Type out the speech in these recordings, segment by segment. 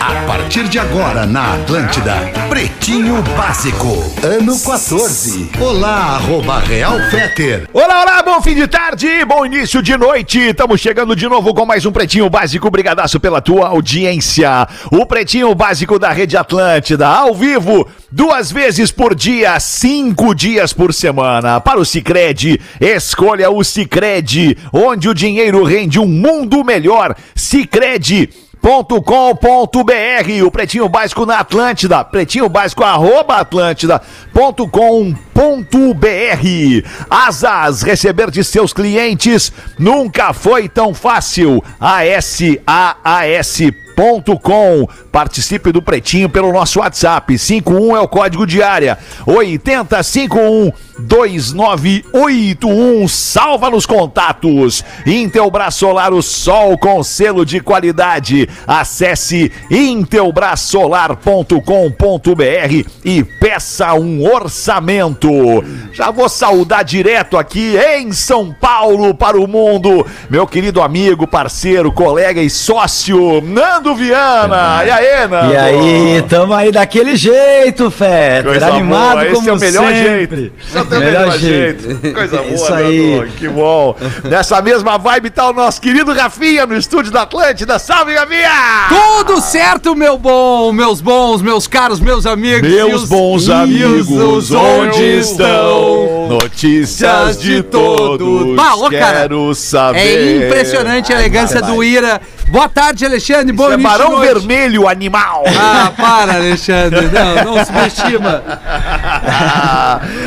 A partir de agora na Atlântida, Pretinho Básico, ano 14. Olá, arroba Real Feter. Olá, olá, bom fim de tarde, bom início de noite. Estamos chegando de novo com mais um Pretinho Básico. Brigadaço pela tua audiência. O Pretinho Básico da Rede Atlântida, ao vivo, duas vezes por dia, cinco dias por semana. Para o Cicred, escolha o Cicred, onde o dinheiro rende um mundo melhor. Cicred pretinho.com.br, o Pretinho Básico na Atlântida, pretinho básico arroba atlântida.com.br. Asas, receber de seus clientes nunca foi tão fácil. ASAAS.com. Participe do Pretinho pelo nosso WhatsApp. 51 é o código de área. 8051 2981. Salva nos contatos. Intelbras Solar, o sol com selo de qualidade. Acesse intelbrasolar.com.br e peça um orçamento. Já vou saudar direto aqui em São Paulo para o mundo, meu querido amigo, parceiro, colega e sócio, Nando Viana. E aí, Nando? E aí, tamo aí daquele jeito, Fé. Coisa Animado boa, como esse é o melhor sempre. jeito. Esse é o teu melhor, jeito. Coisa boa, Isso aí. Nando. Que bom. Nessa mesma vibe tá o nosso querido Rafinha no estúdio da Atlântida. Salve, Rafinha! Tudo certo, meu bom, meus bons, meus caros, meus amigos. Meus bons e amigos, os- onde estão? Notícias de todos. Bah, ô, cara, Quero saber. É impressionante a elegância do Ira. Boa tarde, Alexandre. Bom é Barão noite. Vermelho, animal. Ah, para, Alexandre. Não, não subestima.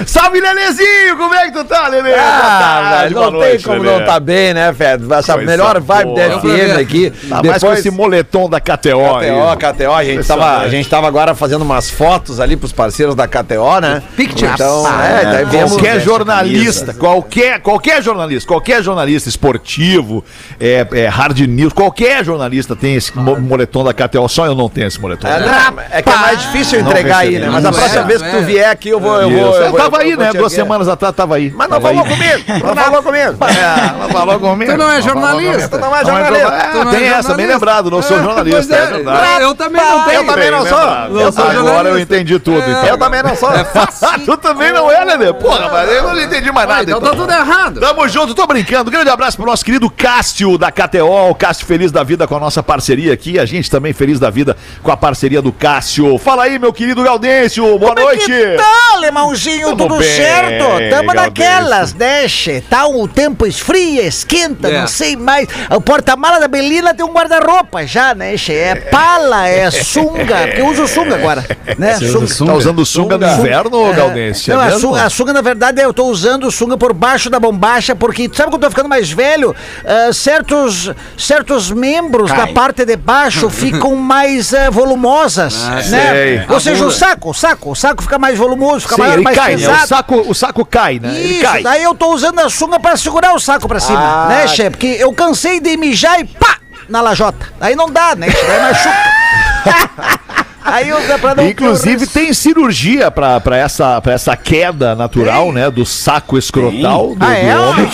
Salve, Lelezinho! Como é que tu tá, Lele? Boa Ah, tarde, velho, boa não noite, tem como Lelê. não tá bem, né, Fé? Essa Coisa melhor vibe boa. da FM aqui. Tá mais com esse moletom da KTO, aí. KTO, KTO, a gente, tava, a gente tava agora fazendo umas fotos ali pros parceiros da KTO, né? Pictures. Então, é, daí vemos Qualquer jornalista, qualquer, qualquer jornalista, qualquer jornalista esportivo, é, é hard news, qualquer jornalista tem esse mo- moletom da KTO, só eu não tenho esse moletom. É, não, é que é mais difícil entregar aí, né? Mas a próxima é, vez que tu é. vier aqui, eu vou. Eu, vou, eu tava aí, né? Duas semanas atrás tava aí. Mas não Tava falou aí. comigo. Não falou comigo. É, não falou comigo. Tu não é jornalista. Tu não é jornalista. Tu não tem essa, bem lembrado, não sou jornalista, é, verdade. Eu também não tenho. Eu também não sou. Agora eu entendi tudo, então. Eu também não sou. tu também não é, Lelê? Porra, mas eu não entendi mais nada. Então tá tudo errado. Tamo junto, tô brincando. Grande abraço pro nosso querido Cássio da KTO. O Cássio feliz da vida com a nossa parceria aqui. A gente também feliz da vida com a parceria do Cássio. Fala aí, meu querido Gaudêncio. Boa noite. Que tal, alemãozinho? Tudo Tudo, bem, certo? Tamo Galdêncio. naquelas, né? che? Tá o tempo esfria, esquenta, É. não sei mais. O porta-mala da Belina tem um guarda-roupa já, né, che? É pala, é sunga, porque eu uso sunga agora, né? Sunga. Tá usando sunga no inverno, Gaudêncio? Não, é a, sunga, a sunga, na verdade, eu tô usando sunga por baixo da bombacha, porque tu sabe quando eu tô ficando mais velho, ah, certos, certos membros da parte de baixo ficam mais ah, volumosas, Ah, sei. né? Ou A seja, o saco, o saco, o saco fica mais volumoso, fica Sim, mais, ele mais cai, né? pesado. O saco, o saco cai, né? Isso, cai. daí eu tô usando a sunga pra segurar o saco pra cima, Ah. né, chefe? Porque eu cansei de mijar e pá! Na lajota. Aí não dá, né? Daí machuca. Aí eu pra não Inclusive tem cirurgia pra, pra, essa, pra essa queda natural, né? Do saco escrotal do, Ah, do é? homem.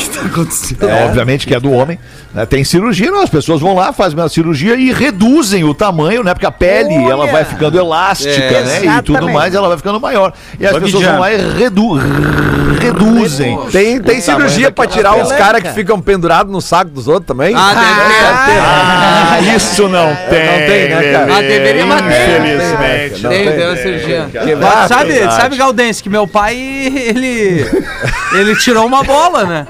É, Obviamente que é do homem. né? Tem cirurgia, não, as pessoas vão lá, fazem a cirurgia e reduzem o tamanho, né? Porque a pele, Olha! ela vai ficando elástica, É, né? E tudo exatamente. mais, ela vai ficando maior. E as Bug pessoas jump. vão lá e redu reduzem. Tem, tem O cirurgia pra tirar os caras que ficam pendurados no saco dos outros também? Ah, ter. Ah, isso não tem. não tem, né, cara? Ah, deveria, mas tem. Uma cirurgia. Sabe, verdade. sabe, Galdense, que meu pai, ele. Ele tirou uma bola, né?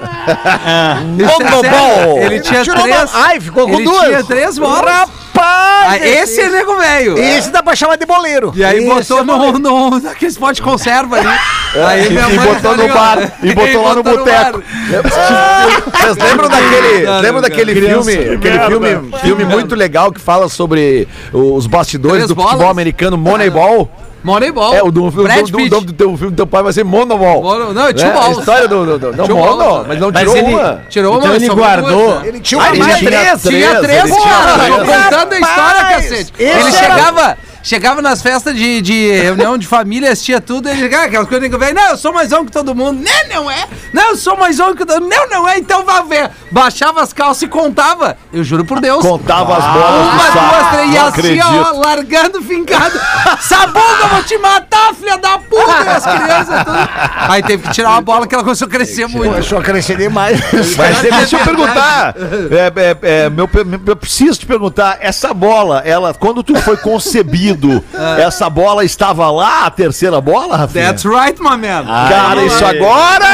Isso é sério. Ele tinha Tirou três. uma- Ai, ficou com ele duas. tinha três bolas. Rapaz! Ah, esse é nego velho. Esse dá pra chamar de boleiro. E aí Esse botou é no, no, naqueles pote de conserva ali. Aí E- minha e botou no bar, e botou lá no boteco. Vocês lembram daquele, Não, lembram não, daquele filme, que aquele merda. filme, filme muito legal que fala sobre os bastidores Três do bolas? futebol americano Moneyball? Moneyball. É, o do, do, Brad do, do, nome do teu filme do teu pai vai ser Monoball. Mono- não, é Two Né? A Balls. história do. do, do não, Two Mono, Balls. mas não Mas tirou ele- uma. Tirou Então uma ele guardou. duas, né? Ele tinha Ah, uma ele mais. tinha três, Tinha três, tinha tô três. contando a história, cacete. Ele chegava, chegava nas festas de, de reunião de família, assistia tudo, ele chegava, aquelas coisas que vem, não, eu sou mais homem que todo mundo. Não, não é. Não, eu sou mais homem que todo mundo. Não, não é, então vá ver. Baixava as calças e contava. Eu juro por Deus. Contava as bolas Uma, do saco. duas, três, e assim, ó, largando, fincado. Sabunda, eu vou te matar, filha da puta! E as crianças tudo. Aí teve que tirar uma bola que ela começou a crescer muito. Começou a crescer demais. Mas deixa eu perguntar. É, é, é, meu, eu preciso te perguntar, essa bola, ela, quando tu foi concebido, essa bola estava lá, a terceira bola, Rafinha? That's right, my man. Cara, isso agora!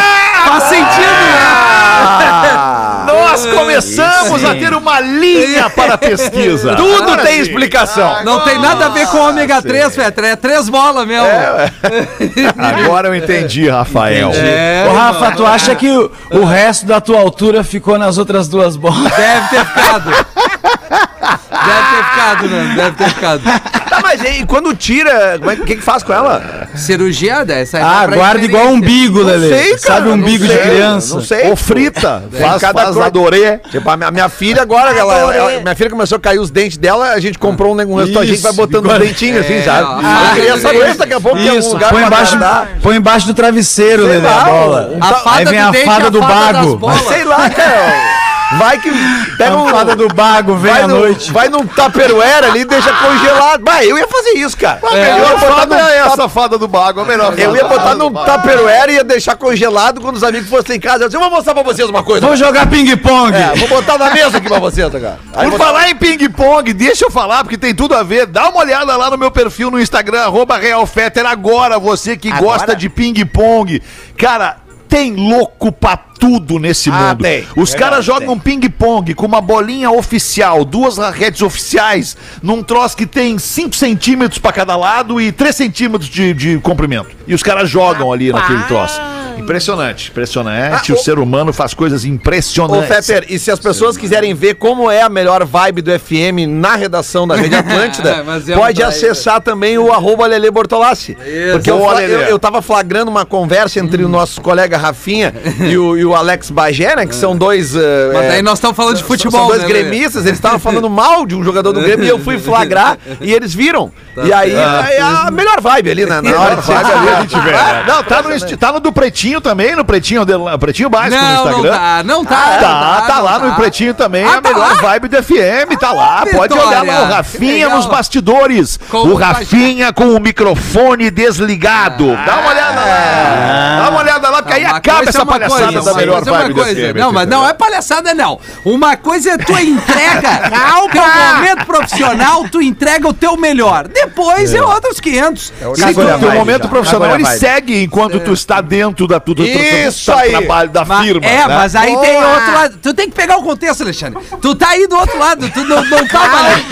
Faz sentido, né? Nós começamos a ter uma linha para a pesquisa. Tudo tem explicação. Não tem nada a ver com ômega 3, Petra. É três bolas mesmo. Agora eu entendi, Rafael. É, Ô, Rafa, tu acha que o, o resto da tua altura ficou nas outras duas bolas? Deve ter ficado. Deve ter ficado, né? Deve ter ficado. Tá, mas e quando tira, como é que- o que, que faz com ela? Cirurgia dessa aí. Ah, guarda igual um umbigo, Lelê. sei, cara, Sabe um umbigo de sei, criança? Não sei. Ou frita, Tem faz, cada faz adorê. Tipo, a minha, minha filha agora, ela, ela- ela- minha filha começou a cair os dentes dela, a gente comprou um, um restaurante, a gente vai botando os dentinhos assim, É, sabe? ó. eu queria saber se daqui a pouco tem algum Isso, lugar põe pra embaixo, guardar. põe embaixo do travesseiro, Lelê, a bola. um A fada Aí vem do a fada a do bago. Sei lá, cara. Vai que pega um... A fada do bago vem Vai, à no, noite. vai num tupperware ali e deixa congelado. Vai, eu ia fazer isso, cara. Eu ia melhor botar é essa fada do bago, a melhor Eu ia fada botar num. Tupperware e ia deixar congelado quando os amigos fossem em casa. Eu disse, eu vou mostrar pra vocês uma coisa. Vamos jogar ping-pong. É, vou botar na mesa aqui pra vocês, cara. Aí Por vou- falar em ping-pong, deixa eu falar, porque tem tudo a ver. Dá uma olhada lá no meu perfil no Instagram, arroba RealFetter, agora, você que gosta de ping-pong. Cara, tem louco pra tudo nesse Ah, mundo. tem. Os caras jogam ping-pong com uma bolinha oficial, duas raquetes oficiais, num troço que tem 5 centímetros pra cada lado e 3 centímetros de, de comprimento. E os caras jogam ali naquele troço. Impressionante, impressionante. Ah, o, o- ser humano faz coisas Ô, impressionantes. Fetter, e se as pessoas quiserem ver como é a melhor vibe do FM na redação da Rede Atlântida, É, é um pode acessar também o arroba Lele Bortolassi. Porque eu, eu, eu tava flagrando uma conversa entre o nosso colega Rafinha e o, e o Alex Bagé, né? Que são dois. eh, Mas eh, daí nós estamos falando de São futebol, dois né, gremistas, eles estavam falando mal de um jogador do Grêmio e eu fui flagrar e eles viram. Tá e aí é a melhor vibe ali na, na hora de Sabe ali a gente vê, né? Não, tá no, tá no do Pretinho também, no Pretinho, Pretinho Básico no Não, não Instagram. tá, não tá. Tá, não tá, lá não no Pretinho também, Ah, a tá melhor lá? vibe do FM, tá lá. Pode Vitória, olhar lá, o que Rafinha nos bastidores. Como o Rafinha com o microfone desligado. Dá uma olhada lá. Dá uma olhada lá, porque aí acaba coisa essa é uma palhaçada coisa, da melhor é uma vibe do coisa. FM. Não, mas não é palhaçada, não. Uma coisa é tu entrega. Teu momento profissional, tu entrega o teu melhor. Depois é, outros 500. Sim, Cagou a o teu momento já. profissional ele segue enquanto tu está dentro da tu, tu, tu, tu, Isso aí. trabalho da Mas- firma. é, né? mas aí tem Boa. outro lado. Tu tem que pegar o contexto, Alexandre. Tu tá aí do outro lado. Tu não, não tava ali.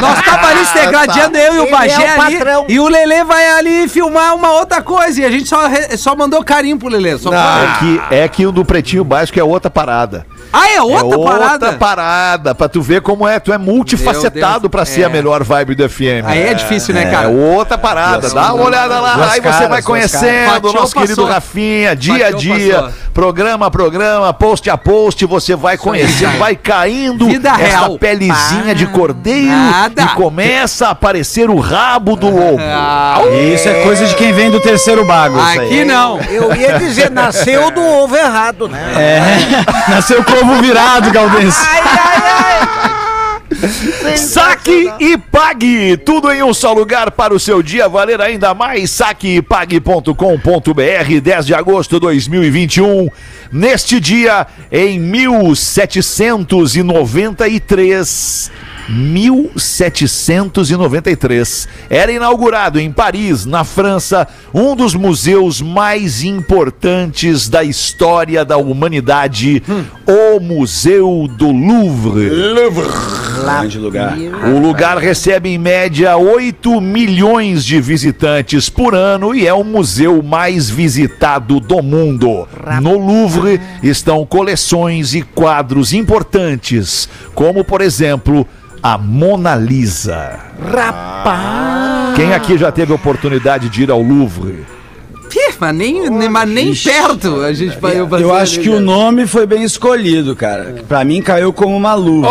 Nós tava ali se degradando, eu e o Ele Bagé é o ali. E o Lelê vai ali filmar uma outra coisa. E a gente só, só mandou carinho pro Lelê. Só É que, é que o do Pretinho Básico é outra parada. Ah, é outra é outra parada? parada, pra tu ver como é. Tu é multifacetado pra ser é. a melhor vibe do FM. Aí é difícil, né, É cara? outra parada. Dá uma olhada lá, Duas aí você caras, vai duas conhecendo o nosso Fatiou, querido passou. Rafinha, dia a dia, passou. programa a programa, post a post, você vai conhecendo, vai caindo Vida essa real. pelezinha de cordeiro nada. e começa a aparecer o rabo do lobo. Ah, Isso é coisa de quem vem do terceiro bago. isso aí. aqui não. Eu ia dizer, nasceu do ovo errado, né? É, nasceu com ovo virado, Galdense. Saque e pague, tudo em um só lugar para o seu dia valer ainda mais. Saqueepague.com.br, 10 de agosto de 2021. Neste dia, em 1793. 1793. Era inaugurado em Paris, na França, um dos museus mais importantes da história da humanidade, o Museu do Louvre. Grande lugar. O lugar recebe em média 8 milhões de visitantes por ano e é o museu mais visitado do mundo. No Louvre estão coleções e quadros importantes, como por exemplo a Mona Lisa. Rapaz! Quem aqui já teve a oportunidade de ir ao Louvre? Mas nem, nem- mas nem perto a gente vai eu Eu acho que o nome foi bem escolhido, cara. Pra mim caiu como uma luva.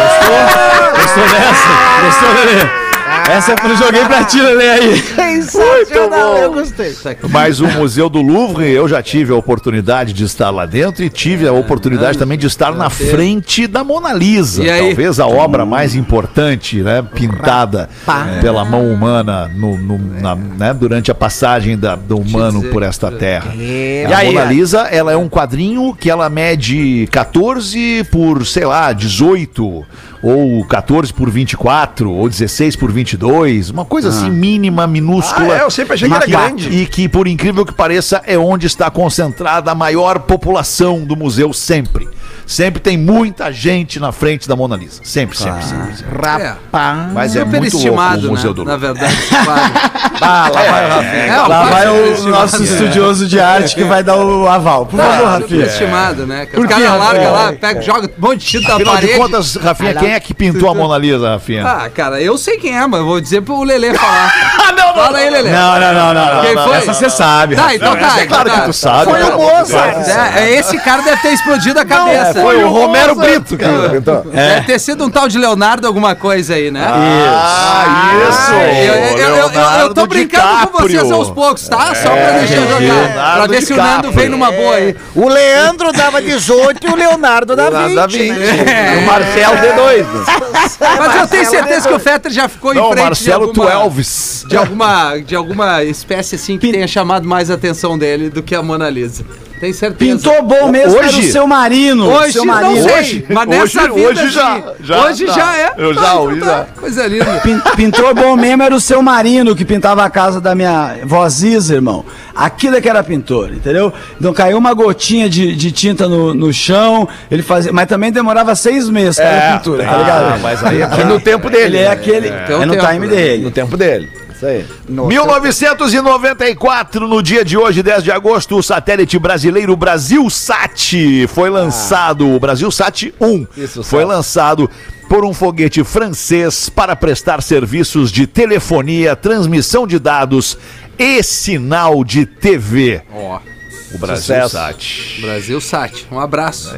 Gostou? Gostou dessa? Gostou, Lelê? Essa eu joguei pra ti, Lelê, aí. Sensacional, eu gostei. Mas o Museu do Louvre, eu já tive a oportunidade de estar lá dentro e tive a oportunidade também de estar na frente da Mona Lisa. Talvez a obra mais importante, né? Pintada pela mão humana no, no- na- né, durante a passagem da- do humano por esta terra. É, a Mona Lisa, ela é um quadrinho que ela mede 14 por, sei lá, 18, ou 14 por 24, ou 16 por 22, uma coisa assim mínima, minúscula. Ah, é? Eu sempre achei que era grande. E que, por incrível que pareça, é onde está concentrada a maior população do museu sempre. Sempre tem muita gente na frente da Mona Lisa. Sempre, sempre, sempre. sempre. Rapaz. Mas é muito louco o Superestimado, Museu né? do Na Louvre. verdade, esse quadro. Ah, lá vai o Rafinha. É, Lá quadro vai o nosso estudioso de arte que vai dar o aval. Por favor, Rafinha. Superestimado, né? Por Os caras largam Rafael? lá, pega, joga um monte de tinta na Afinal de parede. contas, Rafinha, quem é que pintou a Mona Lisa, Rafinha? Ah, cara, eu sei quem é, mas eu vou dizer pro Lelê falar. ah, não, Fala aí, Lelê. Não, não, não, não. não. Quem foi? Essa você sabe. Tá, então tá. é claro então que tá. tu sabe. Foi o Mozart. É, é, esse cara deve ter explodido a cabeça. É, Foi o Romero Brito que Não. pintou. Deve ter sido um tal de Leonardo alguma coisa aí, né? Ah, isso! eu, eu- eu- eu- eu- eu tô Leonardo brincando com DiCaprio. vocês aos poucos, tá? Só pra deixar jogar. Leonardo Pra ver se o DiCaprio. Nando vem numa boa aí. O Leandro dava 18 e o Leonardo dava 20. Nada 20. né? O Marcel D2. Mas eu tenho certeza que o Fetter já ficou em Não, frente Marcelo, de alguma, Elvis. de alguma de alguma espécie assim que tenha chamado mais a atenção dele do que a Mona Lisa. Tenho certeza. Pintou bom mesmo Hoje? era o seu marino. Hoje seu não marino. sei, Hoje? mas nessa Hoje- vida hoje já- já hoje tá. já é. Eu Tá, já então ouvi, tá. já. Coisa linda. Pin- Pintou bom mesmo era o seu marino que pintava a casa da minha voziza, irmão. Aquilo é que era pintor, entendeu? Então caiu uma gotinha de, de tinta no, no chão, ele fazia. Mas também demorava seis meses para a pintura, tá ligado? Ah, mas aí E no tempo dele. Ele é aquele. Tem um É, no tempo, time né? dele. No tempo dele. Isso aí. 1994, no dia de hoje, 10 de agosto, o satélite brasileiro Brasilsat foi lançado. O Brasilsat 1 Isso, foi lançado por um foguete francês para prestar serviços de telefonia, transmissão de dados e sinal de TV. Ó, O Brasilsat. Brasil Sat. Um abraço.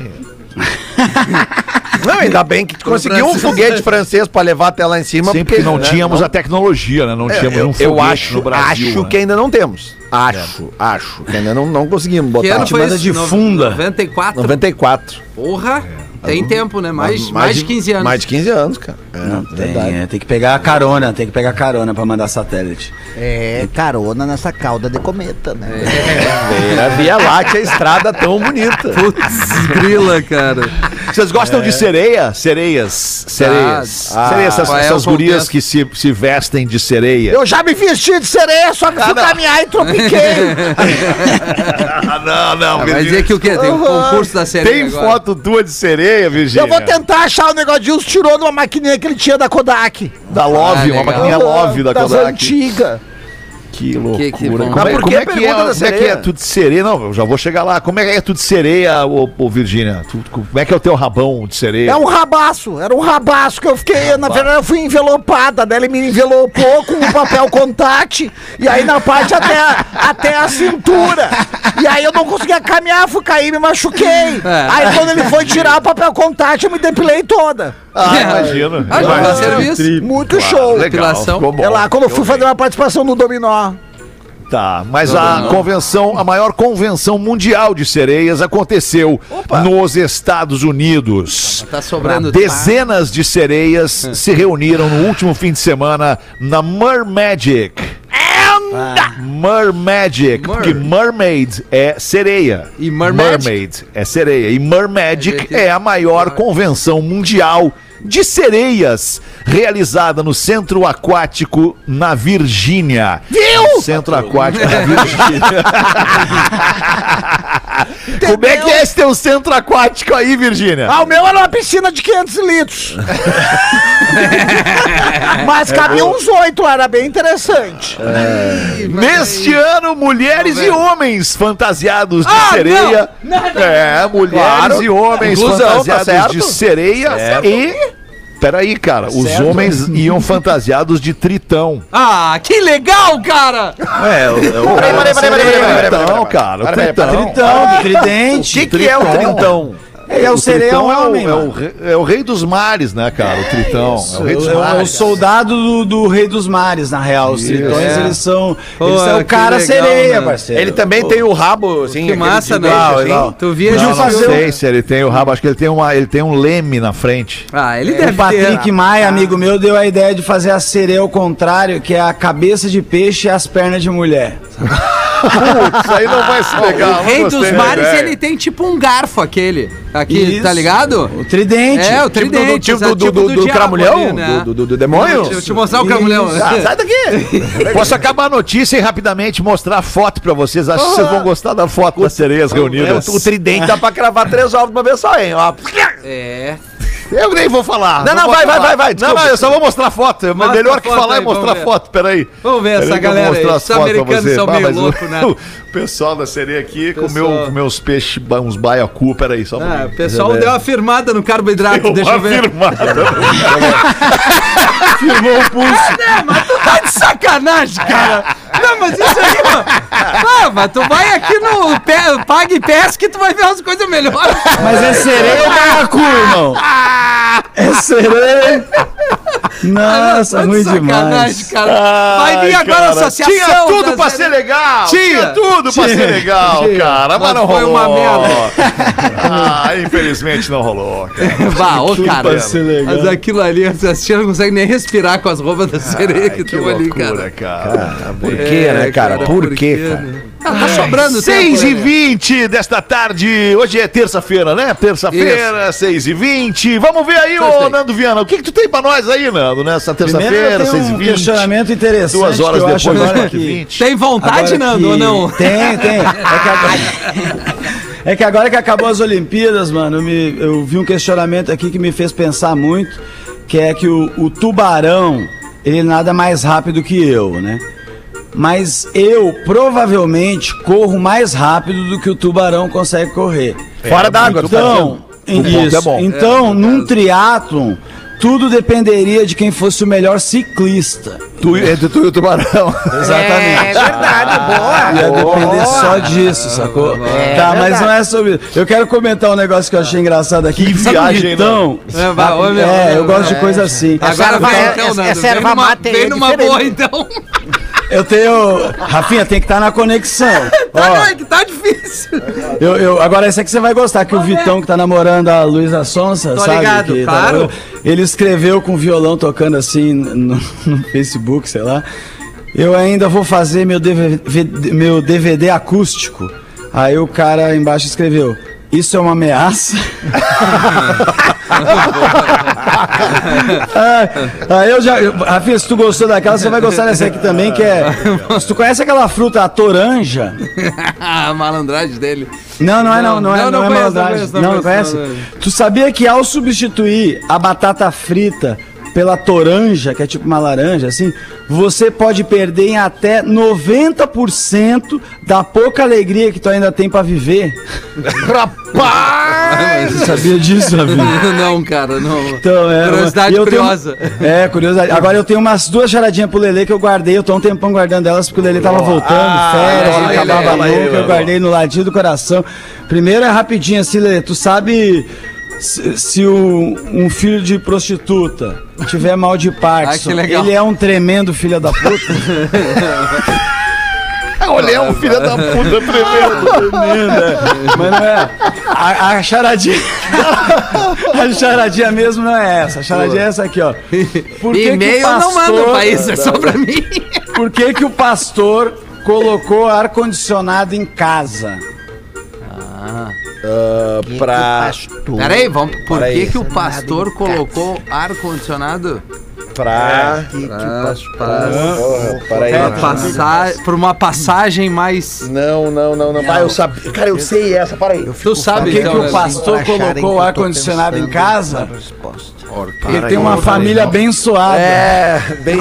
Não, ainda bem que tu conseguiu um foguete francês pra levar até lá em cima. Sempre porque não né, tínhamos não- a tecnologia, né? Não tínhamos eu, um foguete eu acho, no Brasil. acho né? que ainda não temos. Acho, acho que ainda não, não conseguimos Que botar. ano foi manda isso? de funda. 94? 94. Porra. Tem tempo, né? Mais, mais, de 15 anos. Mais de 15 anos, cara. É, Não, tem, verdade. é, tem que pegar a carona, tem que pegar carona pra mandar satélite. É, carona nessa cauda de cometa, né? É, a Via Láctea, a estrada tão bonita. Putz, grila, cara. Vocês gostam de sereia? Sereias. Sereias. Ah, sereias, essas, é essas gurias que se, se vestem de sereia. Eu já me vesti de sereia, só que fui caminhar e tropiquei. Ah, não, não, Vai dizer que o quê? Tem um concurso da série Tem agora. foto tua de sereia, Virgínia? Eu vou tentar achar o negócio de uns tirou numa maquininha que ele tinha da Kodak. Da Love, Ah, uma maquininha Love da das Kodak. antigas. Que loucura. Que- que como, Mas é, por como que é que é, como é que é sereia? tu de sereia? Não, eu já vou chegar lá. Como é que é tu de sereia, ô, ô Virgínia? Como é que é o teu rabão de sereia? É um rabaço, era um rabaço que eu fiquei, na verdade eu fui envelopada, daí ele me envelopou com um papel contact, e aí na parte até, a- até a cintura. E aí eu não conseguia caminhar, fui cair, me machuquei. É. Aí quando ele foi tirar o papel contact, eu me depilei toda. Ah, imagino. Ah, Imagino. serviço. Muito show. Legal, Depilação. ficou bom. É lá, quando eu fui fazer uma participação no Dominó. Tá, mas a convenção, a maior convenção mundial de sereias aconteceu nos Estados Unidos. Tá sobrando Dezenas de sereias se reuniram no último fim de semana na Mermagic. Mermagic, Mer. porque mermaid é sereia. E mermagic? Mermaid é sereia. E Mermagic É, é a maior convenção mundial de sereias realizada no Centro Aquático na Virgínia. Viu? Centro Aquático na Virgínia. Como é que é esse teu centro aquático aí, Virgínia? Ah, o meu era uma piscina de 500 litros. Mas cabia uns oito era bem interessante. Neste ano, mulheres e homens fantasiados de Ah, sereia. É, mulheres Claro. e homens Inclusão, tá fantasiados certo? de sereia e peraí, cara. Os certo. homens iam fantasiados de tritão. Ah, que legal, cara! É, o, o, Peraí, peraí, peraí, peraí, peraí, Tritão, Tritão, cara. O tritão. Tritão, do O tridente. que, que é o trintão? É o sereão Tritão é o, homem, é, o, mano. re- é o rei dos mares, né, cara? O tritão. é o rei dos É o- é o mares. soldado do, do rei dos mares, na real. Os tritões, É. eles são. Pô, eles são o cara legal, sereia, né? parceiro. Ele também tem o rabo, assim. Que massa, né? assim. Tu via Não, não fazer sei se ele tem o rabo, acho que ele tem, uma, ele tem um leme na frente. Ah, ele O deve Patrick ter. Maia, amigo meu, deu a ideia de fazer a sereia ao contrário, que é a cabeça de peixe e as pernas de mulher. Isso aí não vai ser legal. O rei dos mares, ele tem tipo um garfo aquele. Aqui, Isso. tá ligado? O tridente. É, o Tipo do, tridente. tipo do, exato, do, do, do diabo cramulhão? ali, né? do, do, do demônio? Deixa eu te mostrar o cramulhão. Ah, sai daqui! Posso acabar a notícia e rapidamente mostrar a foto pra vocês. Acho que vocês vão gostar da foto das sereias É, reunidas. o, o tridente dá pra cravar três ovos de uma vez só, hein? Ó. É. Eu nem vou falar. Não, não, vai, vai, vai, vai, Não, não, eu só vou mostrar a foto. É Mostra melhor que falar aí, e mostrar foto. Peraí. Vamos ver essa galera aí. Os americanos são Ah, meio loucos, né? O pessoal da sereia aqui comeu meus peixes, uns baiacu. Peraí, só um Ah, o pessoal deu uma firmada no carboidrato, deixa eu ver. Afirmada. Firmou o pulso. É, mas tu tá de sacanagem, cara. Não, mas isso aí, mano. Ah, mas tu vai aqui no Pe- Pague Pesca e tu vai ver umas coisas melhores. Mas é sereia ou baiacu, irmão? É sereia. Nossa, ruim sacanagem, demais. cara. Vai vir Ai, agora a cara, associação. Tinha tudo pra ser legal. Tinha. tudo pra ser legal, Tinha. cara. Mas, Mas não foi rolou. uma merda. ah, infelizmente não rolou. Cara. Bah, ô, cara. pra ser legal. Mas aquilo ali, você assistiu, não consegue nem respirar com as roupas da sereia que Ai, que estão ali, loucura, cara. cara. Por quê, né, cara? Por quê, quê, cara? né? Ah, tá sobrando 6 tempo, e né? 20 desta tarde. Hoje é terça-feira, né? Terça-feira, 6 e 20 Vamos ver aí, ô. Nando Viana. O que, que tu tem pra nós aí, Nando, nessa terça-feira, eu 6 tenho e um 20 questionamento interessante. Duas horas que eu depois acho das agora 4 e que- 20 Tem vontade, Agora Nando, que- ou não? Tem, tem. É que, agora... é que agora que acabou as Olimpíadas, mano, eu, me- eu vi um questionamento aqui que me fez pensar muito, que é que o, o tubarão, ele nada mais rápido que eu, né? Mas eu provavelmente corro mais rápido do que o tubarão consegue correr. Fora d'água, tu tá Então, isso. é bom. Então, É, num triatlon, tudo dependeria de quem fosse o melhor ciclista. Tu, entre tu e o tubarão. Exatamente. É verdade, boa. Ia depender só disso, sacou? tá, mas não é sobre isso. Eu quero comentar um negócio que eu achei engraçado aqui. Que viagem, Ritão? É, vai, ô, meu, É, meu, eu gosto de é. coisa assim. Agora erva- vai, é- então, essa Nando. Vem erva numa, mate aí vem é numa diferente. boa, então. Eu tenho. Rafinha, tem que estar na conexão. Tá, Ó, não, é que tá difícil. eu, eu- agora, esse aqui você vai gostar, que o Vitão, que tá namorando a Luísa Sonsa, Tô sabe? ligado, que tá claro. namorando, ele escreveu com violão tocando assim no, no Facebook, sei lá. Eu ainda vou fazer meu DVD, meu DVD acústico. Aí o cara embaixo escreveu: Isso é uma ameaça? Ah, aí eu já. Rafinha, se tu gostou daquela, você vai gostar dessa aqui também, que é. Se tu conhece aquela fruta, a toranja. a malandragem dele. Não, não é não, não é, Não, não, não é conheço, malandragem. não conheço, não conhece? Tu sabia que ao substituir a batata frita pela toranja, que é tipo uma laranja, assim, você pode perder em até 90% da pouca alegria que tu ainda tem pra viver? Rapaz! Você sabia disso, Rafinha? não, cara, não. Então, é, Curiosidade eu tenho- curiosa. é, curiosidade. Agora eu tenho umas duas charadinhas pro Lelê que eu guardei. Eu tô um tempão guardando elas porque o Lelê tava voltando, férias, fala ele acabava nunca. Eu guardei no ladinho do coração. Primeiro é rapidinho assim, Lelê. Tu sabe se, se o- um filho de prostituta tiver mal de Parkinson, Ah, que legal. ele é um tremendo filho da puta? Olha, é um filho da puta tremendo. Mas não é. A, a charadinha. a charadinha mesmo não é essa. A charadinha é essa aqui, ó. Por que que o E-mail eu não mando pastor- pra isso, é só pra mim. Por que, que o pastor colocou ar-condicionado em casa? Pra. Peraí, vamos. Por Peraí. que, que o pastor colocou ar-condicionado? Pra. Pra, passar, pra uma passagem mais. Não, não, não, não. Vai, eu sabia. Cara, eu sei essa, para aí. Tu Por sabe, que, então, que né? o pastor colocou ar-condicionado em casa? Ele tem uma família abençoada. É, bem.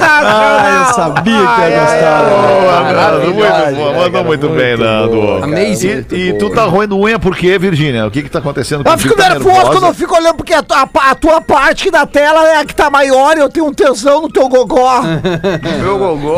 Ah, eu sabia que ia gostar. Boa, Nando, muito né, Mandou muito bem, Nando. Amazing. E, tu tá roendo unha por quê, Virgínia? O que que tá acontecendo Eu fico Tá nervoso quando eu fico olhando, porque a, tua- parte da tela é a que tá maior e eu tenho um tesão no teu gogó. Meu gogó.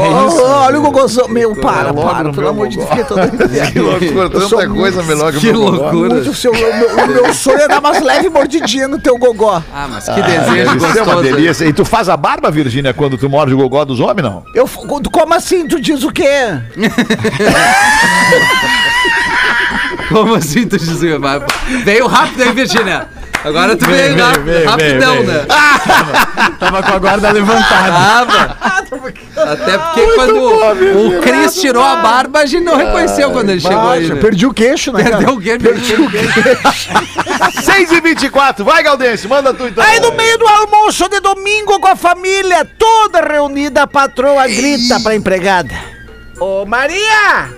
Olha o gogozão. Meu, para, para, no pelo amor de Deus. gogó. fica todo- Que loucura, tanta coisa melhor que o Que meu gogó. loucura. Muito seu, o, meu, sonho é dar umas leves mordidinhas no teu gogó. Ah, mas que desejo Isso é uma gostoso. delícia. E tu faz a barba, Virgínia, quando tu morde o gogó dos homens, não? Eu, como assim? Tu diz o quê? Como assim tu dizia? Vai- Veio rápido aí, Virgínia. Agora tu veio, lá- rapidão, né? Tava com a guarda levantada. Tava. Até porque quando o Cris tirou a barba, a gente não reconheceu quando ele chegou aí. Né? perdi o queixo, né, cara? Perdeu o quê? Perdeu o quê? 6 e 24 vai, Galdense, manda tu então. Aí no meio do almoço de domingo com a família toda reunida, a patroa grita pra empregada: Ô Maria,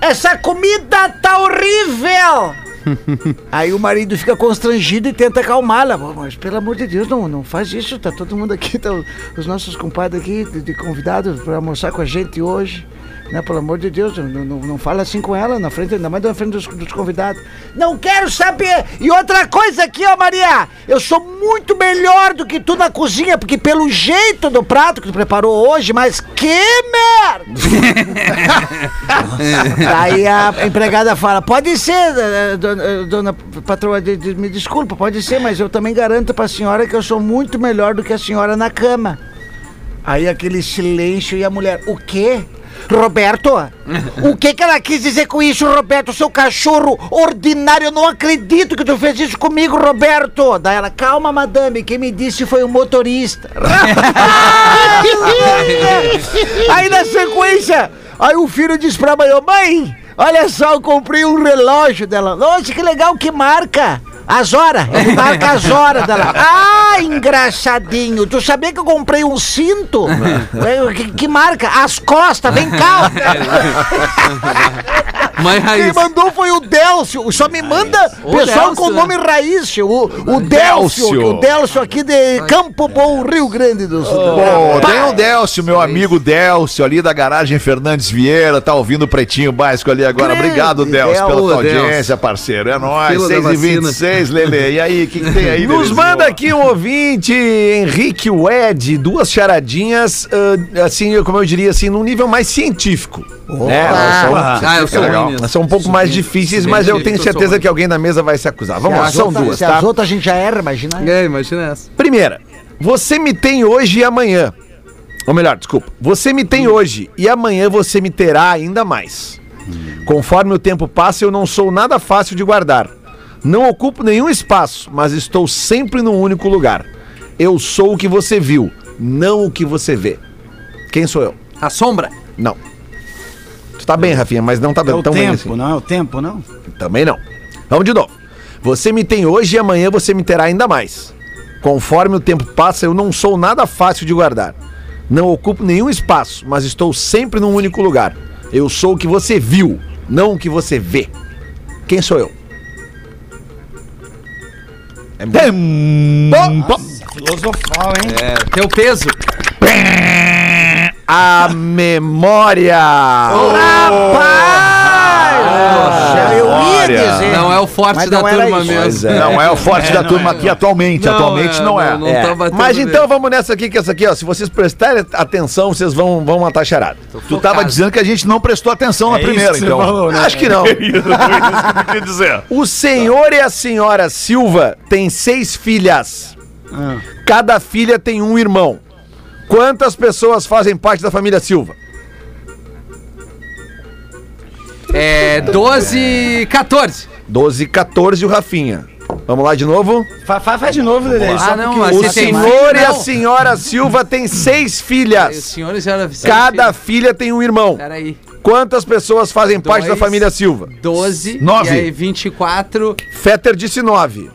essa comida tá horrível! Aí o marido fica constrangido e tenta acalmá-la. "Pô, Mas pelo amor de Deus, não, não faz isso, tá todo mundo aqui, tá, os nossos compadres aqui de, de convidados pra almoçar com a gente hoje. Né, pelo amor de Deus, não, não, não fala assim com ela, na frente, ainda mais na frente dos, dos convidados. Não quero saber! E outra coisa aqui, ó, Maria! Eu sou muito melhor do que tu na cozinha, porque pelo jeito do prato que tu preparou hoje, mas que merda! Aí a empregada fala: pode ser, eh, dona, eh, dona patroa, de- de- me desculpa, pode ser, mas eu também garanto pra senhora que eu sou muito melhor do que a senhora na cama. Aí aquele silêncio e a mulher: o quê? Roberto, o que que ela quis dizer com isso, Roberto? Seu cachorro ordinário, eu não acredito que tu fez isso comigo, Roberto. Daí ela, calma, madame, quem me disse foi o motorista. aí na sequência, aí o filho diz pra mãe, mãe, olha só, eu comprei um relógio dela. Nossa, que legal, que marca? As horas, ele tava com as horas dela. Ah, engraçadinho, tu sabia que eu comprei um cinto? que, que marca? As costas, vem cá. Mas Quem mandou foi o Delcio. Só me manda o pessoal com o nome né? raiz. O, o O Delcio aqui de Campo Bom, Rio Grande do Sul. Oh, tem o Delcio, meu amigo Delcio, ali da garagem Fernandes Vieira. Tá ouvindo o Pretinho Básico ali agora. Grande Obrigado, Delcio, pela tua audiência, parceiro. É nóis. 6h26 vocês, Lele. E aí, o que, que, tem aí? Nos manda aqui um ouvinte, Henrique Wed, duas charadinhas, uh, assim, como eu diria, assim, num nível mais científico. Né? Ah, são, ah, eu sou legal. São um pouco mais difíceis, mas eu tenho certeza que alguém na mesa vai se acusar. Vamos se lá, são outra, duas, se tá? As outras a gente já era, imagina. É, imagina essa. Primeira, você me tem hoje e amanhã. Ou melhor, desculpa. Você me tem hoje e amanhã você me terá ainda mais. Conforme o tempo passa, eu não sou nada fácil de guardar. Não ocupo nenhum espaço, mas estou sempre num único lugar. Eu sou o que você viu, não o que você vê. Quem sou eu? A sombra. Não. Tu tá bem, Rafinha, mas não tá É tão bem tempo, assim. não é o tempo, não? Também não. Vamos de novo. Você me tem hoje e amanhã você me terá ainda mais. Conforme o tempo passa, eu não sou nada fácil de guardar. Não ocupo nenhum espaço, mas estou sempre num único lugar. Eu sou o que você viu, não o que você vê. Quem sou eu? É muito... Filosofal, hein? É, teu peso. A memória! Rapaz! eu dizer. Não é o forte Mas da não turma isso. mesmo. Pois é. Não é o forte da turma aqui atualmente. atualmente não é. Não, não É, tá batendo Mas mesmo. então vamos nessa aqui, que essa aqui, ó, se vocês prestarem atenção, vocês vão, vão matar charada. Tu tava dizendo que a gente não prestou atenção na É isso primeira, então. falou, né? Acho que não. Isso, que eu queria dizer. O senhor e a senhora Silva têm seis filhas. Ah. Cada filha tem um irmão. Quantas pessoas fazem parte da família Silva? É 12, 14. 12, 14 e o Rafinha. Vamos lá de novo? Fa- fa- Faz de novo, Lelê. Ah, não, mas O tem senhor e a senhora Silva têm seis O filhas. senhor e a senhora Cada filha tem um irmão. Peraí. Quantas pessoas fazem parte da Dois. família Silva? 12. Nove. E aí 24. Fetter disse 9.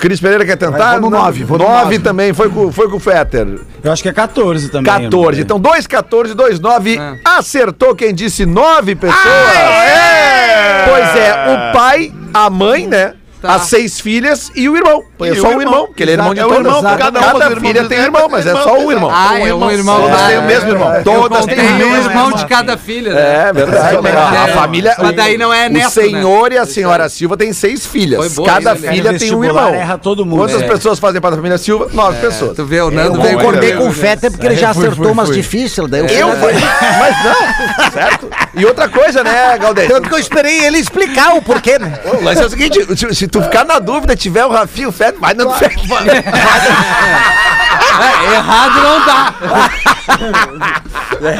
Cris Pereira quer tentar? Vai, vou no Não. nove, vou no Nove nove. também, foi com, foi com o Fetter. Eu acho que é 14 também. 14. né? Então, 2, 14, 2, 9. Ah. Acertou quem disse 9 pessoas. É! Pois é, o pai, a mãe, né? Tá. As seis filhas e o irmão. É E só o um irmão, porque ele é irmão de É o todas. irmão, cada família irmãs tem é irmão, mas é só um irmão. Ah, é um irmão. Todas têm o mesmo irmão. eu Todas têm o mesmo irmão de cada filha, né? É verdade. É, a, é, família. mas daí não é neto, O senhor e a senhora Silva têm seis filhas. Cada né? filha tem um irmão. erra todo mundo. Quantas É. pessoas fazem parte da família Silva? Nove pessoas. Tu vê, o Eu Nando veio concordei com o né? Feta porque ele já acertou umas difíceis. Daí eu Eu fui- Mas não, certo? E outra coisa, né, Galdês? Tanto que eu esperei ele explicar o porquê, né? O lance é o seguinte, se, se tu ficar na dúvida, tiver o Rafinha, o Feta, vai no Feta. É, errado não dá.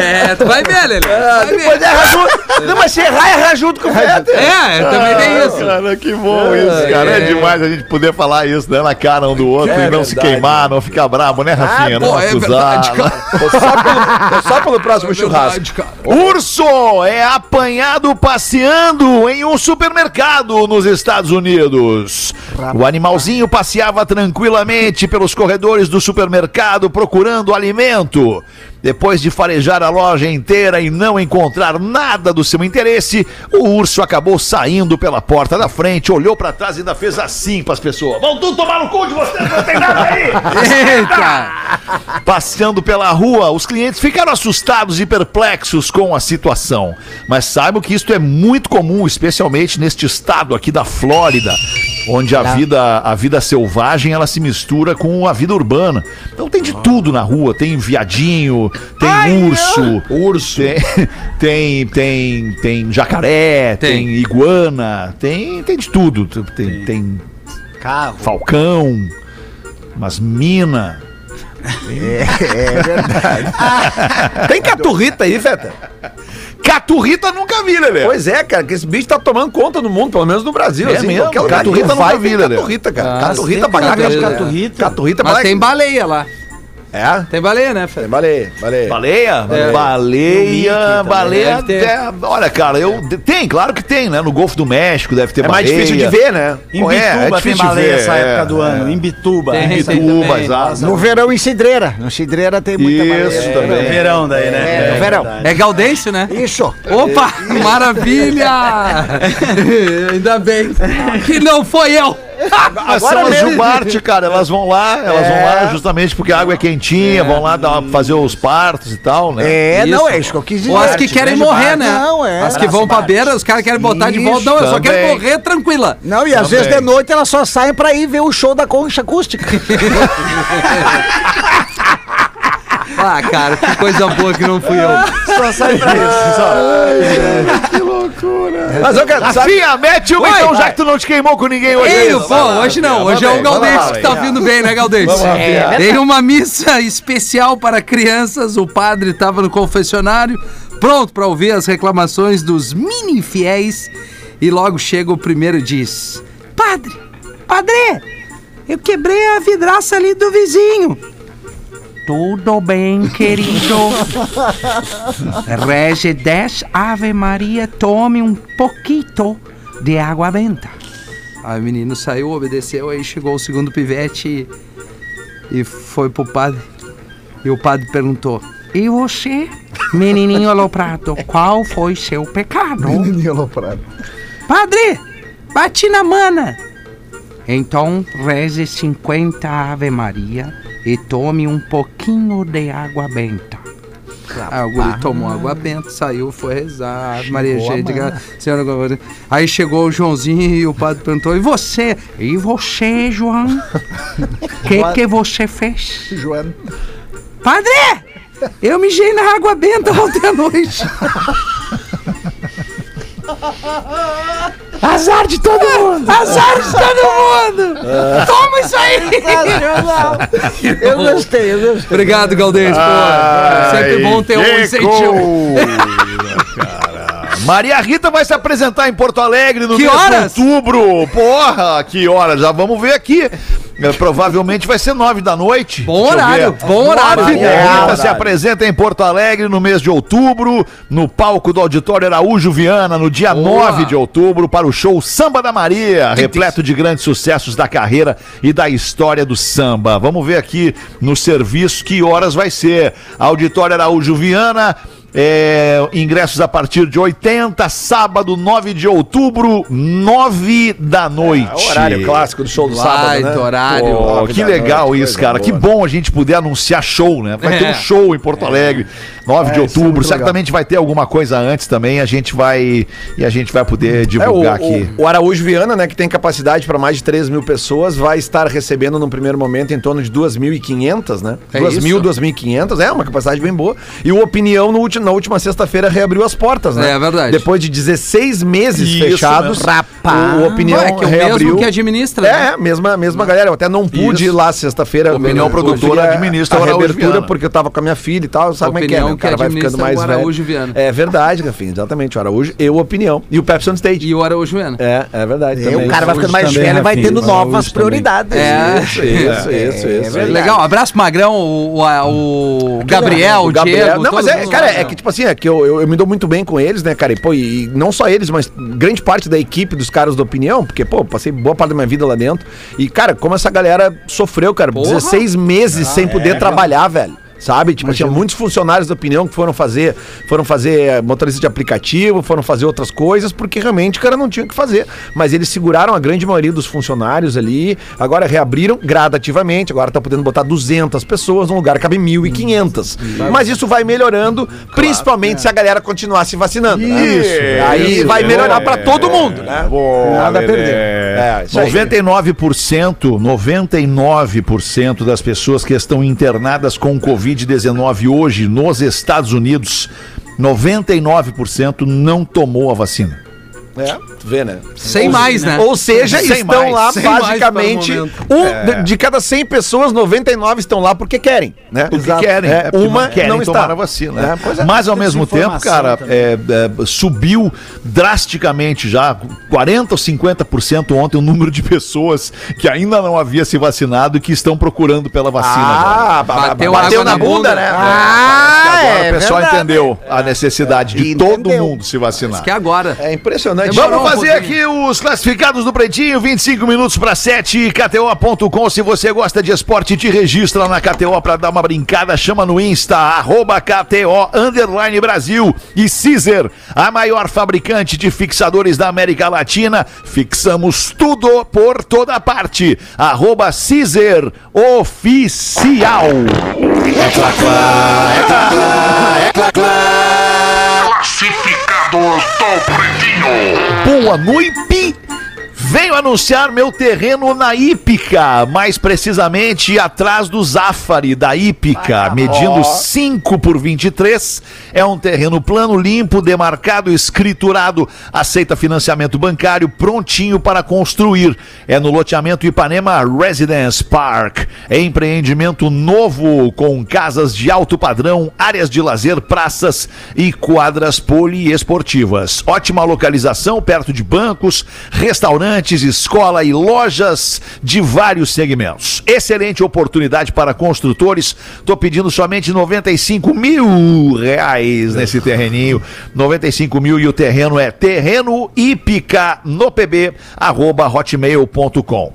é, tu vai ver, Lelê. Ah, Vai depois erra junto. Não, mas se errar, erra junto com o Feta. É, também tem isso. Cara, que bom isso, cara. É demais a gente poder falar isso, né, na cara um do outro É e não se verdade. queimar, não ficar brabo, né, Rafinha? pô, não é acusar. verdade, cara. Tô só pelo, só pelo próximo churrasco. Verdade, cara. Urso é apanhado passeando em um supermercado nos Estados Unidos. O animalzinho passeava tranquilamente pelos corredores do supermercado procurando alimento. Depois de farejar a loja inteira e não encontrar nada do seu interesse, o urso acabou saindo pela porta da frente, olhou pra trás e ainda fez assim pras pessoas: Vão tudo tomar no cu de vocês, não tem nada aí! Eita! Passeando pela rua, os clientes ficaram assustados e perplexos com a situação. Mas saibam que isto é muito comum, especialmente neste estado aqui da Flórida, onde a vida, a vida selvagem ela se mistura com a vida urbana. Então tem de tudo na rua, tem viadinho, tem urso, urso, tem, tem tem tem jacaré, tem, Tem. iguana, tem tem de tudo, tem, tem Carro. falcão, umas mina. Tem caturrita aí, Feta? Caturrita nunca vi, Lelê. Pois é, cara, que esse bicho tá tomando conta no mundo, pelo menos no Brasil. É assim, mesmo? qualquer lugar Caturrita nunca vai, vi, Lelê. caturrita, cara. Ah, caturrita pra cá, caturrita. caturrita. Caturrita pra Mas tem baleia lá. É? Tem baleia, né, Fred? Tem baleia, baleia. Baleia? É. Baleia, baleia. é, olha, cara, eu. Tem, claro que tem, né? No Golfo do México deve ter É mais baleia. difícil de ver, né? Em é, é Bituba tem difícil de baleia ver, essa é, época do é. ano. Em Bituba. Tem, Em tem Bituba, exato. No verão em Cidreira. No Cidreira tem muita Isso baleia. também. É, verão daí, né? É, no verão. É Gaudêncio, né? Isso. Opa, maravilha! Ainda bem que não foi eu. Mas são as Jubarte, cara, elas vão lá, elas vão lá justamente porque a água é quentinha, vão lá dar, fazer os partos e tal, né? É, Isso. não, é isso que eu quis dizer. Ou as que querem morrer, né? Não, é. As que vão pra beira, os caras querem botar de volta. Não, eu só quero morrer tranquila. Não, e às Também. vezes de noite elas só saem pra ir ver o show da concha acústica. Ah, cara, que coisa boa que não fui eu. Só sai pra isso. Só. Mas eu quero, sabe? Rafinha, mete uma Oi, então, já que tu não te queimou com ninguém hoje. Ei, aí. pô, hoje não, hoje é o Galdêncio que tá vindo bem, né, Galdêncio? Em uma missa especial para crianças, o padre estava no confessionário, pronto para ouvir as reclamações dos mini fiéis, e logo chega o primeiro e diz: Padre, padre, eu quebrei a vidraça ali do vizinho. Tudo bem, querido. Rege 10 Ave Maria, tome um pouquinho de água benta. Aí o menino saiu, obedeceu, aí chegou o segundo pivete e, e foi pro padre. E o padre perguntou: E você, menininho aloprado, qual foi seu pecado? Padre, bati na mana. Então reze 50 Ave Maria e tome um pouquinho de água benta. Aí o guri tomou água benta, saiu, foi rezar. Maria graça. Senhora. Aí chegou o Joãozinho e o padre perguntou: E você? E você, João? O que, que você fez? Joana. Padre! Eu mijei na água benta ontem à noite. Azar de todo mundo! Azar de todo mundo! Toma isso aí! Eu gostei, eu gostei. Obrigado, Galdês. Sempre bom ter um incentivo. Maria Rita vai se apresentar em Porto Alegre no Que mês horas? de outubro. Porra, que horas? Já vamos ver aqui. É, provavelmente vai ser nove da noite. Bom Deixa horário, bom horário. Rita horário. se apresenta em Porto Alegre no mês de outubro, no palco do Auditório Araújo Viana, no dia Boa. 9 de outubro, para o show Samba da Maria, repleto de grandes sucessos da carreira e da história do samba. Vamos ver aqui no serviço que horas vai ser. Auditório Araújo Viana, É, ingressos a partir de 80, sábado, 9 de outubro, 9 da noite. É horário clássico do show do Vai, sábado, né? horário. Pô, Nove que da legal noite, isso, cara. Que boa. bom a gente poder anunciar show, né? Vai ter É. um show em Porto Alegre, 9 de É, isso é outubro. muito Certamente vai ter alguma coisa antes também. A gente vai e a gente vai poder É, o, divulgar aqui. o, o Araújo Viana, né, que tem capacidade para mais de 3 mil pessoas, vai estar recebendo num primeiro momento em torno de 2.500, né? É 2.000, isso? 2.500, é uma capacidade bem boa. E o Opinião, no último, na última sexta-feira, reabriu as portas, né? É verdade. Depois de 16 meses Isso fechados, o, o Opinião Ué, que é o reabriu. mesmo que administra, É, né? mesma, mesma galera. Eu até não pude Isso. ir lá sexta-feira. Opinião produtora a- administra a Araújo reabertura porque eu tava com a minha filha e tal. Sabe como é que é, né? Cara vai ficando mais o velho. Araújo Viana. É verdade, Rafinha. Exatamente. O Araújo e o Opinião. E o Pepsi on Stage. E o Araújo Viana. É, é verdade. E o cara vai ficando mais também, velho e vai tendo novas prioridades. É. Isso, isso, isso, isso. verdade. Legal, abraço Magrão, o, o, o Gabriel, o, O Gabriel. Diego. não, mas é, cara, é que, tipo assim, é que eu, eu, eu me dou muito bem com eles, né, cara? E, pô, e não só eles, mas grande parte da equipe dos caras da opinião, porque, pô, passei boa parte da minha vida lá dentro. E, cara, como essa galera sofreu, cara, Porra. 16 meses sem poder trabalhar, velho. Sabe? Tipo, tinha muitos funcionários da opinião que foram fazer, foram fazer eh, motorista de aplicativo, foram fazer outras coisas, porque realmente o cara não tinha o que fazer. Mas eles seguraram a grande maioria dos funcionários ali, agora reabriram gradativamente, agora tá podendo botar 200 pessoas num lugar que cabe 1.500. Mas isso vai melhorando, principalmente se a galera continuar se vacinando. né? Isso, Aí isso, vai melhorar é. pra todo mundo, né? Nada a perder. É, isso aí. 99%, 99% das pessoas que estão internadas com Covid-19 hoje nos Estados Unidos, 99% não tomou a vacina. É, tu vê, né? Sem mais, né? Ou seja, Sem estão mais, lá sem basicamente um de- de cada 100 pessoas, 99 estão lá porque querem, né? Porque querem, É, é, porque uma não querem não tomar está. a vacina. É, pois é. Mas ao mesmo tempo, cara, é, é, subiu drasticamente já, 40% ou 50% ontem o número de pessoas que ainda não havia se vacinado e que estão procurando pela vacina. Ah, ba- ba- Bateu bateu, na na bunda, bunda. né? Ah, Agora é o pessoal verdade. entendeu a necessidade de Entendeu. todo mundo se vacinar. Que é agora. É impressionante. Vamos um fazer pouquinho. aqui os classificados do Pretinho, 25 minutos para 7, KTO.com. Se você gosta de esporte, te registra na KTO para dar uma brincada. Chama no Insta, arroba KTO Underline Brasil. E Caesar, a maior fabricante de fixadores da América Latina. Fixamos tudo por toda parte. Arroba Caesar Oficial. Classificados do Pretinho. Boa noite! Venho anunciar meu terreno na Ípica, mais precisamente atrás do Zafari da Ípica, medindo 5 por 23. É um terreno plano, limpo, demarcado, escriturado, aceita financiamento bancário, prontinho para construir. É no loteamento Ipanema Residence Park. É empreendimento novo com casas de alto padrão, áreas de lazer, praças e quadras poliesportivas. Ótima localização, perto de bancos, restaurantes, escola e lojas de vários segmentos. Excelente oportunidade para construtores. Tô pedindo somente 95 mil reais nesse terreninho. 95 mil e o terreno é terreno Ipica no pb arroba hotmail.com.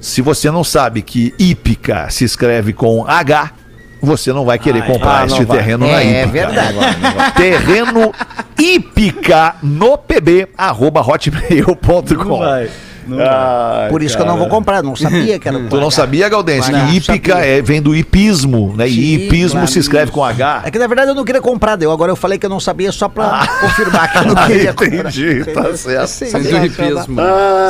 Se você não sabe que Ípica se escreve com H, você não vai querer comprar ah, não este vai. terreno na É Ípica. verdade. Terreno Ípica no pb arroba hotmail.com. Ai, Por isso que eu não vou comprar, não sabia que era Tu não sabia, Galdense, Não, que hípica é, vem do hipismo, né? E hipismo claro. se escreve com H. É que na verdade eu não queria comprar, deu. Agora eu falei que eu não sabia só pra confirmar que eu não Ah, queria comprar. entendi, tá certo. Do hipismo.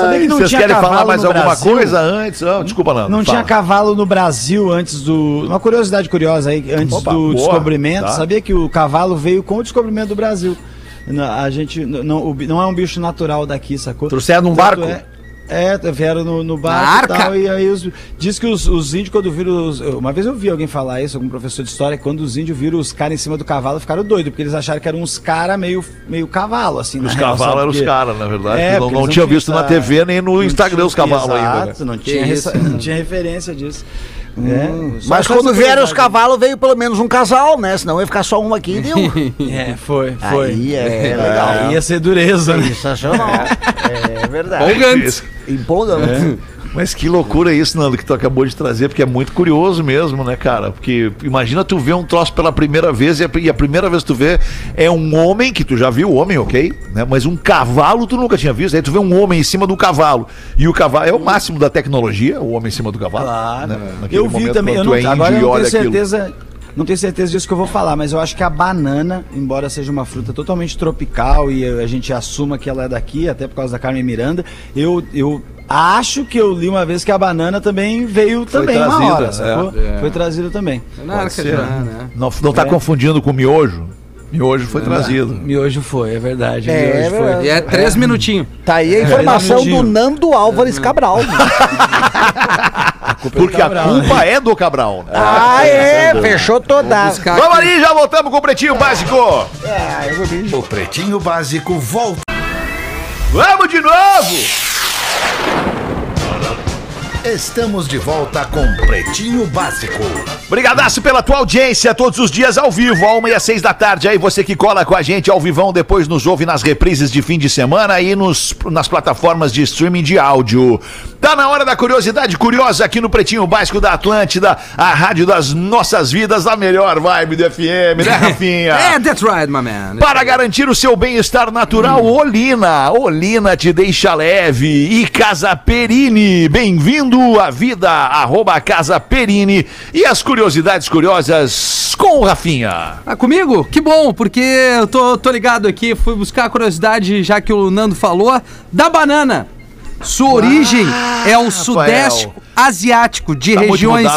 Sabia que não Vocês tinha querem falar mais alguma Brasil? coisa antes? Ah, desculpa, não. Não tinha cavalo no Brasil antes do. Uma curiosidade curiosa aí, antes Opa, do boa, descobrimento. tá. Sabia que o cavalo veio com o descobrimento do Brasil. A gente. Não, não é um bicho natural daqui, sacou? Trouxeram num barco? É, é, vieram no, no barco e tal. E aí os, diz que os, os índios, quando viram. Os, uma vez eu vi alguém falar isso, algum professor de história, quando os índios viram os caras em cima do cavalo, ficaram doidos, porque eles acharam que eram uns caras meio, meio cavalo, assim. Os cavalos eram os caras, na verdade. É, não, não tinha visto na TV nem no Instagram tinha- os cavalos ainda. né? Exato, Não Que tinha, não tinha referência disso. É, só Mas quando vieram os cavalos, veio pelo menos um casal, né? Senão ia ficar só um aqui e deu. É, foi, foi. Aí é legal. Aí ia ser dureza, né? Sensacional. É verdade. Empolgante. Empolgante. Mas que loucura isso, Nando, que tu acabou de trazer, porque é muito curioso mesmo, né, cara? Porque imagina tu ver um troço pela primeira vez e a, e a primeira vez que tu vê é um homem, que tu já viu o homem, ok? Né? Mas um cavalo tu nunca tinha visto. Aí tu vê um homem em cima do cavalo. E o cavalo é o máximo da tecnologia, o homem em cima do cavalo. Claro. né? Naquele Eu vi momento, também, eu não, é índio agora eu não tenho aquilo. certeza. Não tenho certeza disso que eu vou falar, mas eu acho que a banana, embora seja uma fruta totalmente tropical e a gente assuma que ela é daqui, até por causa da Carmen Miranda, eu, eu acho que eu li uma vez que a banana também veio também uma trazida, hora, é. sacou? É. Foi trazida também. Arca ser, já, né? né? Não, não tá É. confundindo com miojo? Miojo foi trazido. Miojo foi, é verdade. É, miojo é foi. verdade. E é três minutinhos. Tá aí a informação do Nando Álvares Cabral. Porque a culpa é do Cabral. ah, é, fechou toda. Vamos ali, já voltamos com o Pretinho Básico. O Pretinho Básico volta. Vamos de novo. Estamos de volta com Pretinho Básico. Brigadaço pela tua audiência, todos os dias ao vivo, a uma e às seis da tarde. Aí você que cola com a gente ao vivão, depois nos ouve nas reprises de fim de semana e nos, nas plataformas de streaming de áudio. Tá na hora da curiosidade curiosa aqui no Pretinho Básico da Atlântida, a rádio das nossas vidas, a melhor vibe do FM, né, Rafinha? É, that's right, my man. Para garantir o seu bem-estar natural, Olina. Olina te deixa leve. E Casa Perini. Bem-vindo à vida. Arroba Casa Perini. E as curiosidades curiosas com o Rafinha. Ah, comigo? Que bom, porque eu tô, tô ligado aqui, fui buscar a curiosidade, já que o Nando falou, da banana. Sua origem é o sudeste asiático, de Tá regiões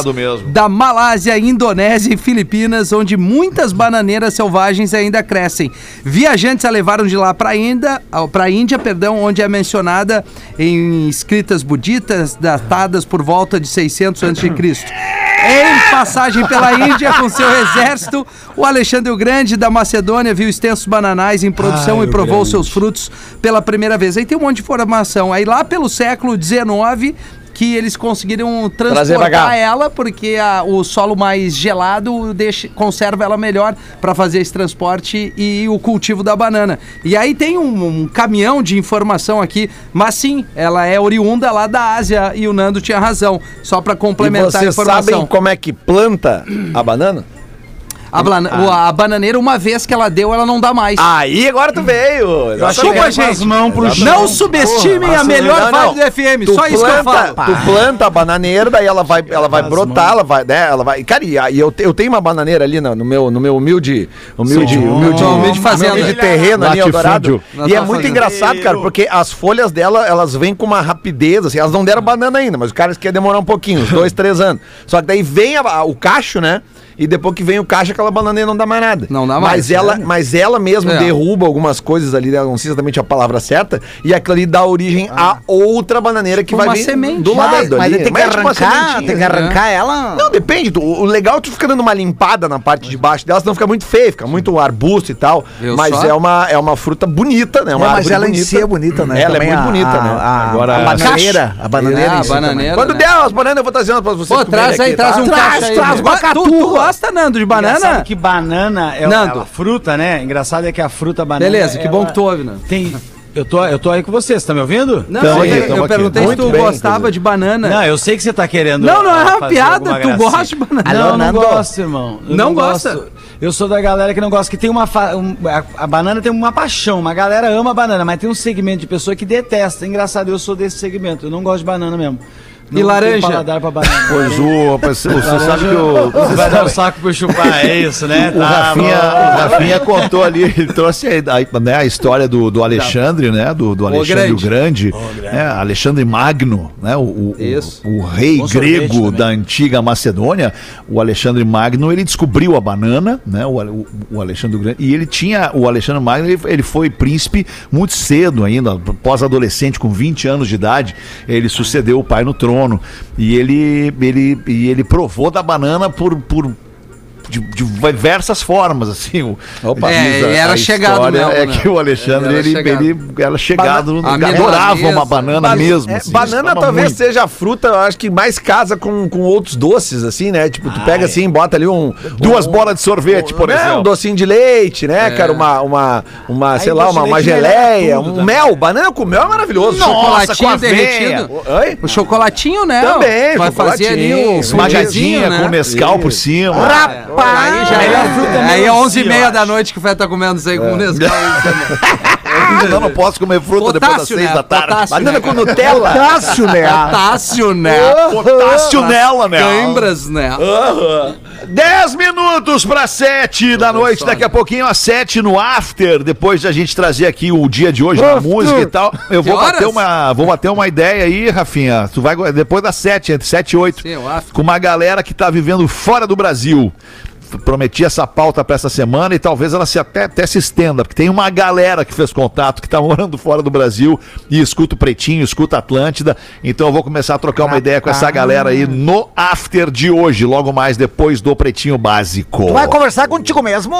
da Malásia, Indonésia e Filipinas, onde muitas bananeiras selvagens ainda crescem. Viajantes a levaram de lá para Índia, para Índia, perdão, onde é mencionada em escritas buditas datadas por volta de 600 a.C. Em passagem pela Índia com seu exército, o Alexandre o Grande da Macedônia viu extensos bananais em produção e provou grande. seus frutos pela primeira vez. Aí tem um monte de informação. Aí lá pelo século XIX que eles conseguiram transportar ela porque a- o solo mais gelado deixa, conserva ela melhor para fazer esse transporte e o cultivo da banana. E aí tem um, um caminhão de informação aqui, mas sim, ela é oriunda lá da Ásia e o Nando tinha razão. Só para E complementar a vocês informação. sabem como é que planta a banana? A, blana- o- a bananeira, uma vez que ela deu, ela não dá mais. Aí agora tu veio. Desculpa, gente. mãos pro chão. Não subestimem a melhor vibe do FM, Tu só isso que eu planta- falo. Tu planta a bananeira, daí ela vai, ela vai As brotar, ela vai, né, ela vai. Cara, e, eu, eu tenho uma bananeira ali no, no meu, no meu humilde, humilde, Sim. humilde, Oh, humilde fazenda. humilde terreno ali. Eldorado. E é tua muito fazenda. engraçado, cara, porque as folhas dela, elas vêm com uma rapidez, assim, elas não deram banana ainda, mas os caras querem demorar um pouquinho, uns dois, três anos. Só que daí vem a- a- o cacho, né? E depois que vem o cacho, aquela bananeira não dá mais nada. Não dá mais, Mas ela, sério? mas ela mesmo É. derruba algumas coisas ali, não sei exatamente a palavra certa, e aquilo ali dá origem a outra bananeira que vai uma vir semente. do Mas, lado mas ali. ele tem que Mas é tipo uma arrancar, tem que arrancar ela. Não, depende. tu- o legal é tu ficar dando uma limpada na parte de baixo dela, senão fica muito feio, fica muito arbusto e tal. Viu mas só? é uma, é uma fruta bonita, né? É, Uma mas árvore ela em bonita. si é bonita, né? Ela Também é muito a- bonita, a- né? A, Agora- a bananeira. A bananeira É, em a si bananeira. Quando né? der as bananas, eu vou trazendo pra vocês Pô, traz aí, aqui, traz tá? um Traz, cacho aí. traz uma gosta, Nando, de Engraçado banana? que banana é Nando. a fruta, né? Engraçado é que a fruta banana. Beleza, que bom que tu ouve, Nando. Tem. Eu tô, eu tô aí com vocês, tá me ouvindo? Não, Tamo eu, aqui, eu perguntei se tu bem, gostava inclusive. de banana. Não, eu sei que você tá querendo. Não, não é uma piada, tu gosta de banana. Não, Alô, não Nando? gosto, irmão. Eu Não gosta? gosto. Eu sou da galera que não gosta, que tem uma. fa- um- a, a banana tem uma paixão, uma galera ama a banana, mas tem um segmento de pessoa que detesta. Engraçado, eu sou desse segmento. Eu não gosto de banana mesmo. Não laranja? tenho paladar pra banana. Pois o, você sabe que o, Vai dar o saco pro chupar, é isso, né? o, Rafinha, o Rafinha contou ali, ele trouxe a, a- né, a história do, do Alexandre, né? Do, do Alexandre o Grande, né, Alexandre Magno, né? O, o, o, o rei Bom grego da antiga Macedônia, o Alexandre Magno, ele descobriu a banana, né? O, o, o Alexandre o Grande, e ele tinha, o Alexandre Magno, ele, ele foi príncipe muito cedo ainda, pós-adolescente, com 20 anos de idade, ele sucedeu o pai no trono, e ele, ele, e ele provou da banana por, por de, de diversas formas, assim. O, Opa. É, a- e era a chegado mesmo, É né? que o Alexandre, Ele era ele, chegado. ele era chegado, no- A adorava uma banana Ba- mesmo. é, assim, banana talvez muito. seja a fruta, eu acho que mais casa com, com outros doces, assim, né? Tipo, tu pega assim, bota ali um. Duas bolas de sorvete, por né, exemplo. um docinho de leite, né, cara? Uma, uma, uma sei lá, uma, uma geleia, um também. mel. Banana com mel é maravilhoso. Chocolatinho com aveia. derretido. Oi? O chocolatinho, né? Também, Vai fazer ali chocolatinho, o Esmagadinha né? com Nescau por cima. Aí já é, é aí é melancia, 11 e eu meia da acho. noite que o Fé tá comendo isso aí com o Nescau. Eu não posso comer fruta depois das seis né? da tarde. Potássio, Banana né? com Nutella. Potássio, né? Potássio, né? Potássio nela, né? Cãibras, né? 10 minutos para 7 da noite, daqui a pouquinho às 7 no After, depois de a gente trazer aqui o dia de hoje na música e tal. Eu vou bater, uma, vou bater uma ideia aí, Rafinha. Tu vai depois das 7, entre 7 e 8, Sim, o After. com uma galera que tá vivendo fora do Brasil. Prometi essa pauta para essa semana e talvez ela se até, até se estenda, porque tem uma galera que fez contato, que tá morando fora do Brasil e escuta o Pretinho, escuta a Atlântida. Então eu vou começar a trocar uma ideia com essa galera aí no after de hoje, logo mais depois do Pretinho Básico. Tu vai conversar contigo mesmo?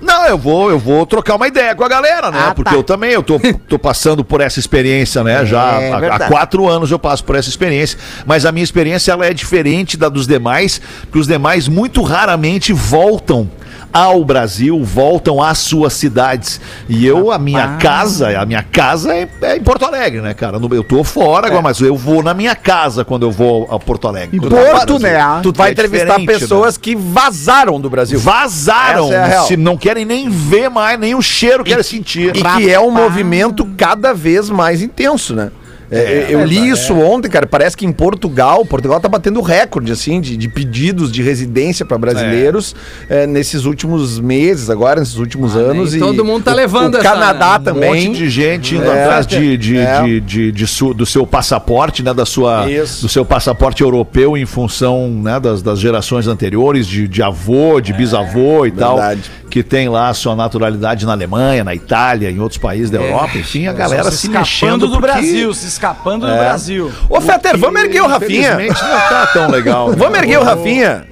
Não, eu vou, eu vou trocar uma ideia com a galera, né? Ah, Porque tá. eu também, eu tô, tô passando por essa experiência, né? Já há- há, verdade. quatro anos eu passo por essa experiência, mas a minha experiência ela é diferente da dos demais, porque os demais muito raramente voltam ao Brasil, voltam às suas cidades. E eu, a minha casa, a minha casa é, é em Porto Alegre, né, cara? Eu tô fora É. agora, mas eu vou na minha casa quando eu vou a Porto Alegre. Eu Porto, né? Tu vai É entrevistar diferente, pessoas que vazaram do Brasil. Vazaram, é se não querem nem ver mais, nem o cheiro querem sentir. E que é um movimento cada vez mais intenso, né? É, eu li isso ontem, cara. Parece que em Portugal, Portugal tá batendo recorde, assim, de, de pedidos de residência para brasileiros é, nesses últimos meses, agora, nesses últimos anos. nem todo mundo tá o- levando o, essa- Canadá Um também. monte de gente indo É. atrás de, de, É. de, de- de su- do seu passaporte, né? Da sua, Isso. do seu passaporte europeu em função né, das, das gerações anteriores, de, de avô, de bisavô e tal. verdade. Que tem lá a sua naturalidade na Alemanha, na Itália, em outros países da Europa. Enfim, a galera se, escapando mexendo do porque, Brasil, se escapando do Brasil. Ô, Fetter, vamos erguer o Rafinha. Infelizmente não tá tão legal. Vamos erguer o Rafinha.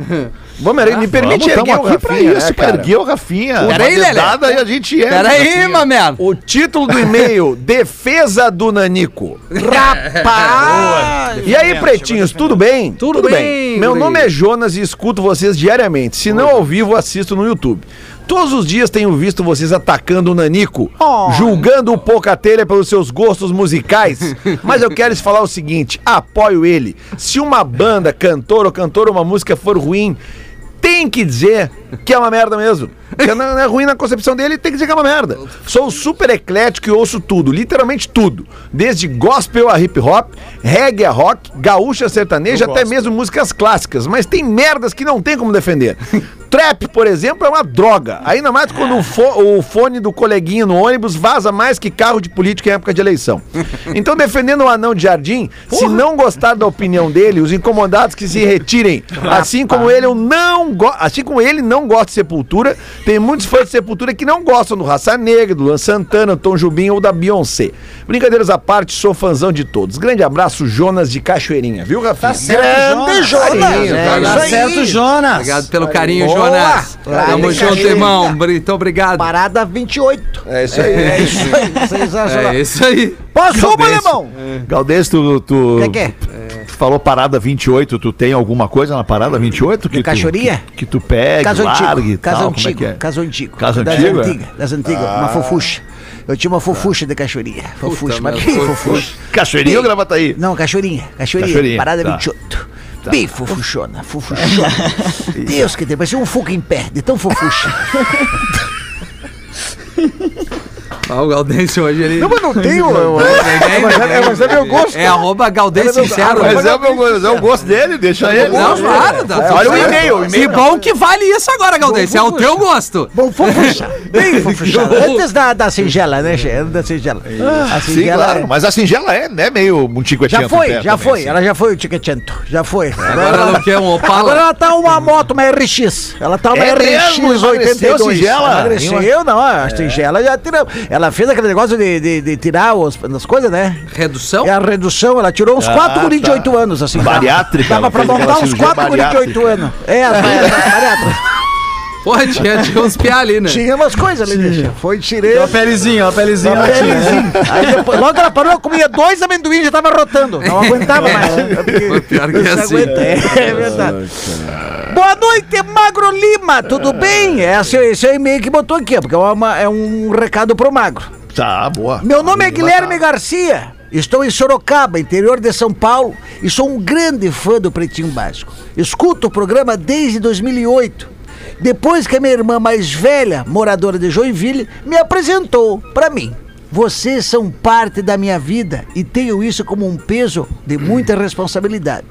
Vamos erguer, me permite Vamos, erguer o aqui pra Rafinha, isso, né, cara? erguer o Rafinha. Pera aí, Uma Lelé. dedada e a gente é. Pera aí, mameno. O título do e-mail, Defesa do Nanico. Rapaz! E aí, pretinhos, tudo bem? Tudo bem, Meu guri. nome é Jonas e escuto vocês diariamente. Se não ao vivo, assisto no YouTube. Todos os dias tenho visto vocês atacando o Nanico, julgando o Pocatelha pelos seus gostos musicais. Mas eu quero lhes falar o seguinte: apoio ele. Se uma banda, cantor ou cantora, uma música for ruim, tem que dizer que é uma merda mesmo. Que não é ruim na concepção dele, tem que dizer que é uma merda. Sou super eclético e ouço tudo, literalmente tudo. Desde gospel a hip hop, reggae a rock, gaúcha a sertaneja, até mesmo músicas clássicas. Mas tem merdas que não tem como defender. Trap, por exemplo, é uma droga. Ainda mais quando o, fo- o fone do coleguinha no ônibus vaza mais que carro de político em época de eleição. Então, defendendo o anão de jardim, se não gostar da opinião dele, os incomodados que se retirem. Assim como ele, eu não assim como ele não gosta de Sepultura, tem muitos fãs de Sepultura que não gostam do Raça Negra, do Luan Santana, Tom Jubim ou da Beyoncé. Brincadeiras à parte, sou fãzão de todos. Grande abraço, Jonas de Cachoeirinha, viu, Rafinha? Grande Jonas! Carinho, É tá isso Tá aí. certo, Jonas. Obrigado pelo carinho, Boa. Jonas. Claro, Tamo junto, irmão. Muito obrigado. Parada 28. É isso aí. É isso aí. Sensacional. É isso aí. Posso uma, Galdêncio. alemão? Galdês, tu, tu, Que que é? Tu falou parada 28, tu tem alguma coisa na parada 28? Que tu, cachoeirinha? Que, que tu pegue, Caso largue antigo. e Caso tal, é antigo. que é? Caso antigo. Caso das antigo, é? antigas. Das antigas. Uma fofucha. Eu tinha uma fofucha de cachoeirinha. Fofucha. Mas bem fofucha. Cachoeirinha ou Gravataí? Não. Cachoeirinha. Cachoeirinha, Parada tá. 28. Bem fofuchona. Fofuchona. Deus que tem. Parecia um fogo em pé. De tão fofucha. Ah, o Gaudêncio hoje ele. Não, mas não tem o... É, mas é- mas é meu gosto. É arroba Gaudêncio Sincero. Mas é o, meu, mas é o gosto dele, deixa ele. Não, claro. Tá Olha o e-mail, Que bom que vale isso agora, Gaudêncio. É o teu gosto. Bom, fofucha. Bem fofucha. Antes da, da singela, né, che? Antes da singela. A Sim, singela... claro. Mas a singela é, né, meio um tico Já foi, já foi. Ela já foi o Tiquetento. Já foi. Agora ela quer um Agora Opala. ela tá uma moto, uma RX. Ela tá uma É RX mesmo? Emagreceu 82. a singela? Emagreceu, não. A singela já tirou. Ela fez aquele negócio de, de, de tirar os, as coisas, né? Redução? E a redução, ela tirou uns Ah, 4 guris de tá. 8 anos, assim. Bariátrica, Dava pra montar uns cirurgia 4 guris de 8 bariátrica. anos. É, a bariátrica. Porra, tinha, tinha uns piá ali, né? Tinha umas coisas ali, deixa. Foi tirando. Uma pelezinha, uma pelezinha. Uma pelezinha. Aí depois, logo ela parou, eu comia dois amendoins e já tava rotando. Não aguentava mais. Foi pior que assim. aguenta. É, é verdade. Boa noite, Magro Lima. Tudo bem? Esse, esse é o e-mail que botou aqui, ó, porque é, uma- é um recado pro Magro. Tá, boa. Meu nome é Guilherme Garcia. Estou em Sorocaba, interior de São Paulo, e sou um grande fã do Pretinho Básico. Escuto o programa desde 2008. Depois que a minha irmã mais velha, moradora de Joinville, me apresentou para mim. Vocês são parte da minha vida e tenho isso como um peso de muita responsabilidade.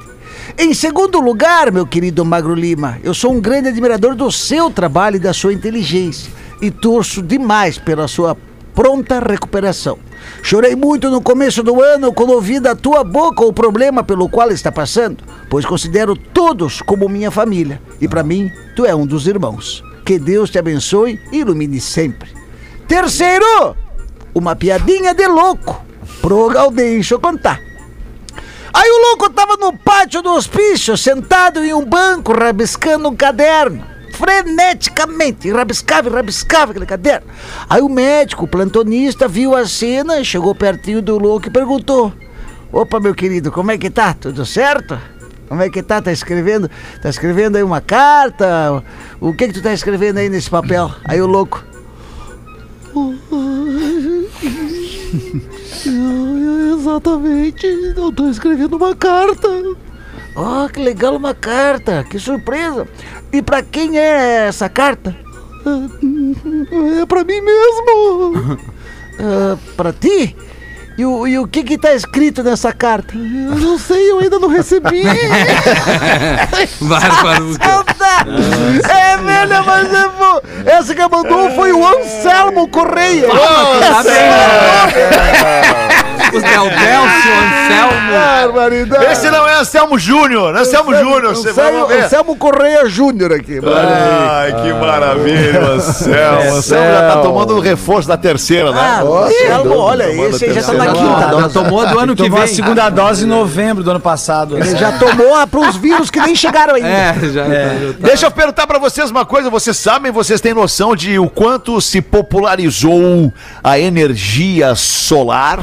Em segundo lugar, meu querido Magro Lima, eu sou um grande admirador do seu trabalho e da sua inteligência e torço demais pela sua pronta recuperação. Chorei muito no começo do ano quando ouvi da tua boca o problema pelo qual está passando, pois considero todos como minha família e para mim tu é um dos irmãos. Que Deus te abençoe e ilumine sempre. Terceiro, uma piadinha de louco. Pro Gaudêncio contar. Aí o louco tava no pátio do hospício, sentado em um banco, rabiscando um caderno. Freneticamente, rabiscava e rabiscava aquele caderno. Aí o médico, o plantonista, viu a cena, chegou pertinho do louco e perguntou: Opa, meu querido, como é que tá? Tudo certo? Como é que tá? Tá escrevendo? Tá escrevendo aí uma carta? O que que tu tá escrevendo aí nesse papel? Aí o louco. Exatamente, eu tô escrevendo uma carta. Oh, que legal uma carta, que surpresa. E pra quem é essa carta? É pra mim mesmo. Ah, pra ti? E o, e o que que tá escrito nessa carta? Eu não sei, eu ainda não recebi. Bárbaro. Saudade! É velha, mas é bom. Essa que mandou foi o Anselmo Correia. Tá O Del Delcio, Anselmo. Barbaridade. Esse não é Anselmo Júnior, Anselmo Júnior, você vai Anselmo. Anselmo Correia Júnior aqui. Ai, que maravilha, Anselmo. Anselmo já tá tomando o reforço da terceira, né? Ah, Anselmo, olha, esse aí já tá na quinta. tomou- já tomou a do ano que Tomou a vem. segunda dose em novembro do ano passado. Ele já tomou a pros vírus que nem chegaram ainda. É, já. Deixa eu perguntar pra vocês uma coisa, vocês sabem, vocês têm noção de o quanto se popularizou a energia solar?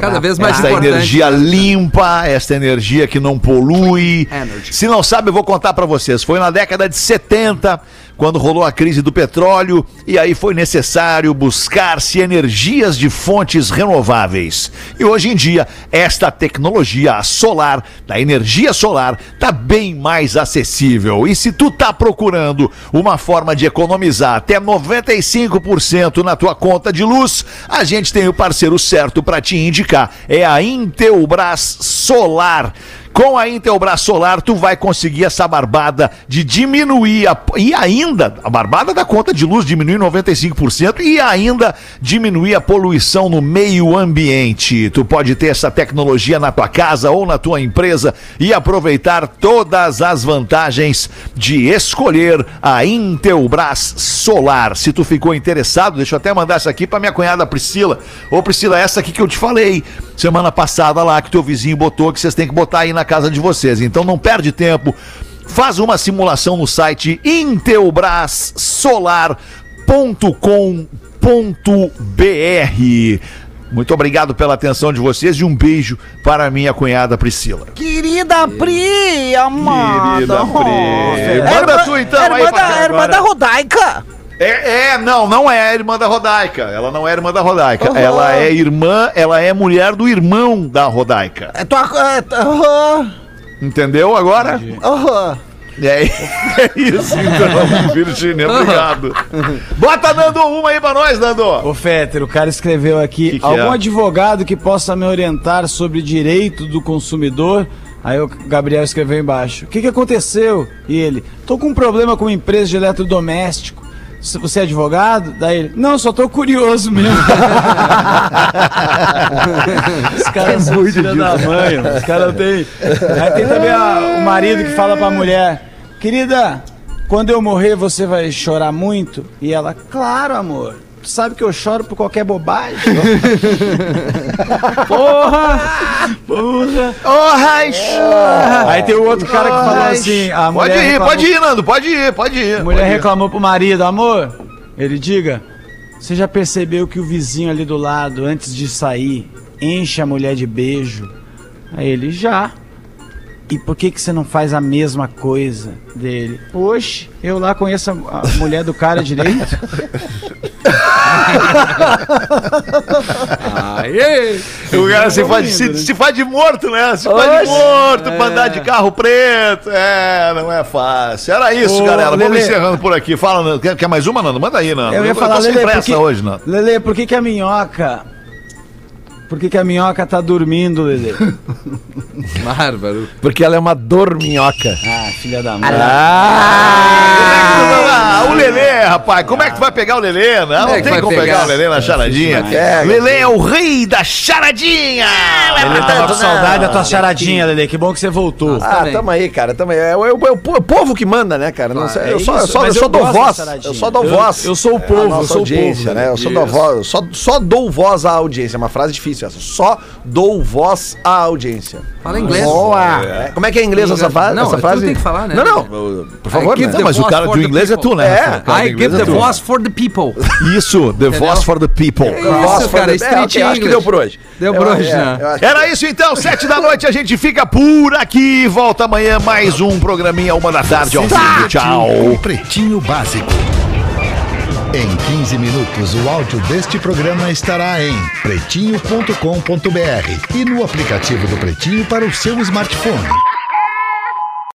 Cada vez mais esta importante. energia limpa, esta energia que não polui. Energy. Se não sabe, eu vou contar pra vocês. Foi na década de 70, quando rolou a crise do petróleo, e aí foi necessário buscar-se energias de fontes renováveis. E hoje em dia, esta tecnologia solar, da energia solar, tá bem mais acessível. E se tu tá procurando uma forma de economizar até 95% na tua conta de luz, a gente tem o parceiro certo para te indicar. É a Intelbras Solar. Com a Intelbras Solar, tu vai conseguir essa barbada de diminuir a, e ainda a barbada da conta de luz diminuir 95% e ainda diminuir a poluição no meio ambiente. Tu pode ter essa tecnologia na tua casa ou na tua empresa e aproveitar todas as vantagens de escolher a Intelbras Solar. Se tu ficou interessado, deixa eu até mandar essa aqui para minha cunhada Priscila. Ô Priscila, essa aqui que eu te falei semana passada lá que teu vizinho botou que vocês têm que botar aí na casa de vocês. Então não perde tempo. Faz uma simulação no site intelbrassolar.com.br. Muito obrigado pela atenção de vocês e um beijo para a minha cunhada Priscila. Querida Pri, amada. Querida Pri. Manda tu então aí irmã pra cá da, irmã da Rodaica. É, é, não, não é a irmã da Rodaica. Ela não é a irmã da Rodaica. Aham. Ela é irmã, ela é mulher do irmão da Rodaica. É tua. é, Aham. Entendeu agora? Aham. É, é isso, então, Virginia, obrigado. Bota, Nando, uma aí pra nós, Nando. Ô Féter, o cara escreveu aqui, Que que algum é? advogado que possa me orientar sobre direito do consumidor? Aí o Gabriel escreveu embaixo, o que, que aconteceu? E ele, tô com um problema com uma empresa de eletrodoméstico. Você é advogado? Daí ele, não, só tô curioso mesmo. Os caras são filha da mãe, os caras têm... Aí tem também a- o marido que fala pra mulher, querida, quando eu morrer você vai chorar muito? E ela, claro amor. Tu sabe que eu choro por qualquer bobagem. Aí tem o outro cara que falou assim: a Pode mulher ir, reclamou- pode ir, Nando, pode ir, pode ir. A mulher pode ir. reclamou pro marido, amor. Ele diga: Você já percebeu que o vizinho ali do lado, antes de sair, enche a mulher de beijo? Aí ele já. E por que que você não faz a mesma coisa dele? Oxe, eu lá conheço a, mulher do cara direito. Aê! O cara se faz, se, se faz de morto, né? Se faz de morto pra andar de carro preto. É, não é fácil. Era isso, Ô, galera. Vamos Lelê. encerrando por aqui. Fala. Quer, quer mais uma, Nando? Manda aí, Nando. Eu ia falar, tô sem Lele, pressa porque, hoje, Nando. Lele, por que que a minhoca... Por que que a minhoca tá dormindo, Lele? Bárbaro. Porque ela é uma dorminhoca. Ah, filha da mãe. Ah, o Lelê, rapaz. Como é que tu vai pegar o Lelê? Não, Como é tem como pegar pegar? o Lelê na charadinha. É, Lelê é o rei da charadinha. Ele tava com saudade da tua charadinha, Lele. Que bom que você voltou. Ah, tamo aí, cara. Tamo aí. É, o- é o- é o povo que manda, né, cara? Não é eu só, eu só, só dou voz. Eu só dou voz. eu sou o povo, É eu sou o audiência, povo, né? Eu só dou voz. Só, só dou voz à audiência. É uma frase difícil essa. Só dou voz à audiência. Fala inglês. Boa! É, Como é que é inglês essa, fa- Não, essa tu frase? tem que falar, né? Não, não. Por favor, né? Não, mas o cara do inglês é tu, né? É. Rafa? Do I give é the tu. voice for the people. Isso, the voice for the people. Isso, cara, É, street ok, acho que deu por hoje. Deu Eu- por hoje, é, né? Era isso então, sete da noite a gente fica por aqui. Volta amanhã mais um programinha, uma da tarde ao vivo. Tchau. Pretinho Básico. Em 15 minutos, o áudio deste programa estará em pretinho.com.br e no aplicativo do Pretinho para o seu smartphone.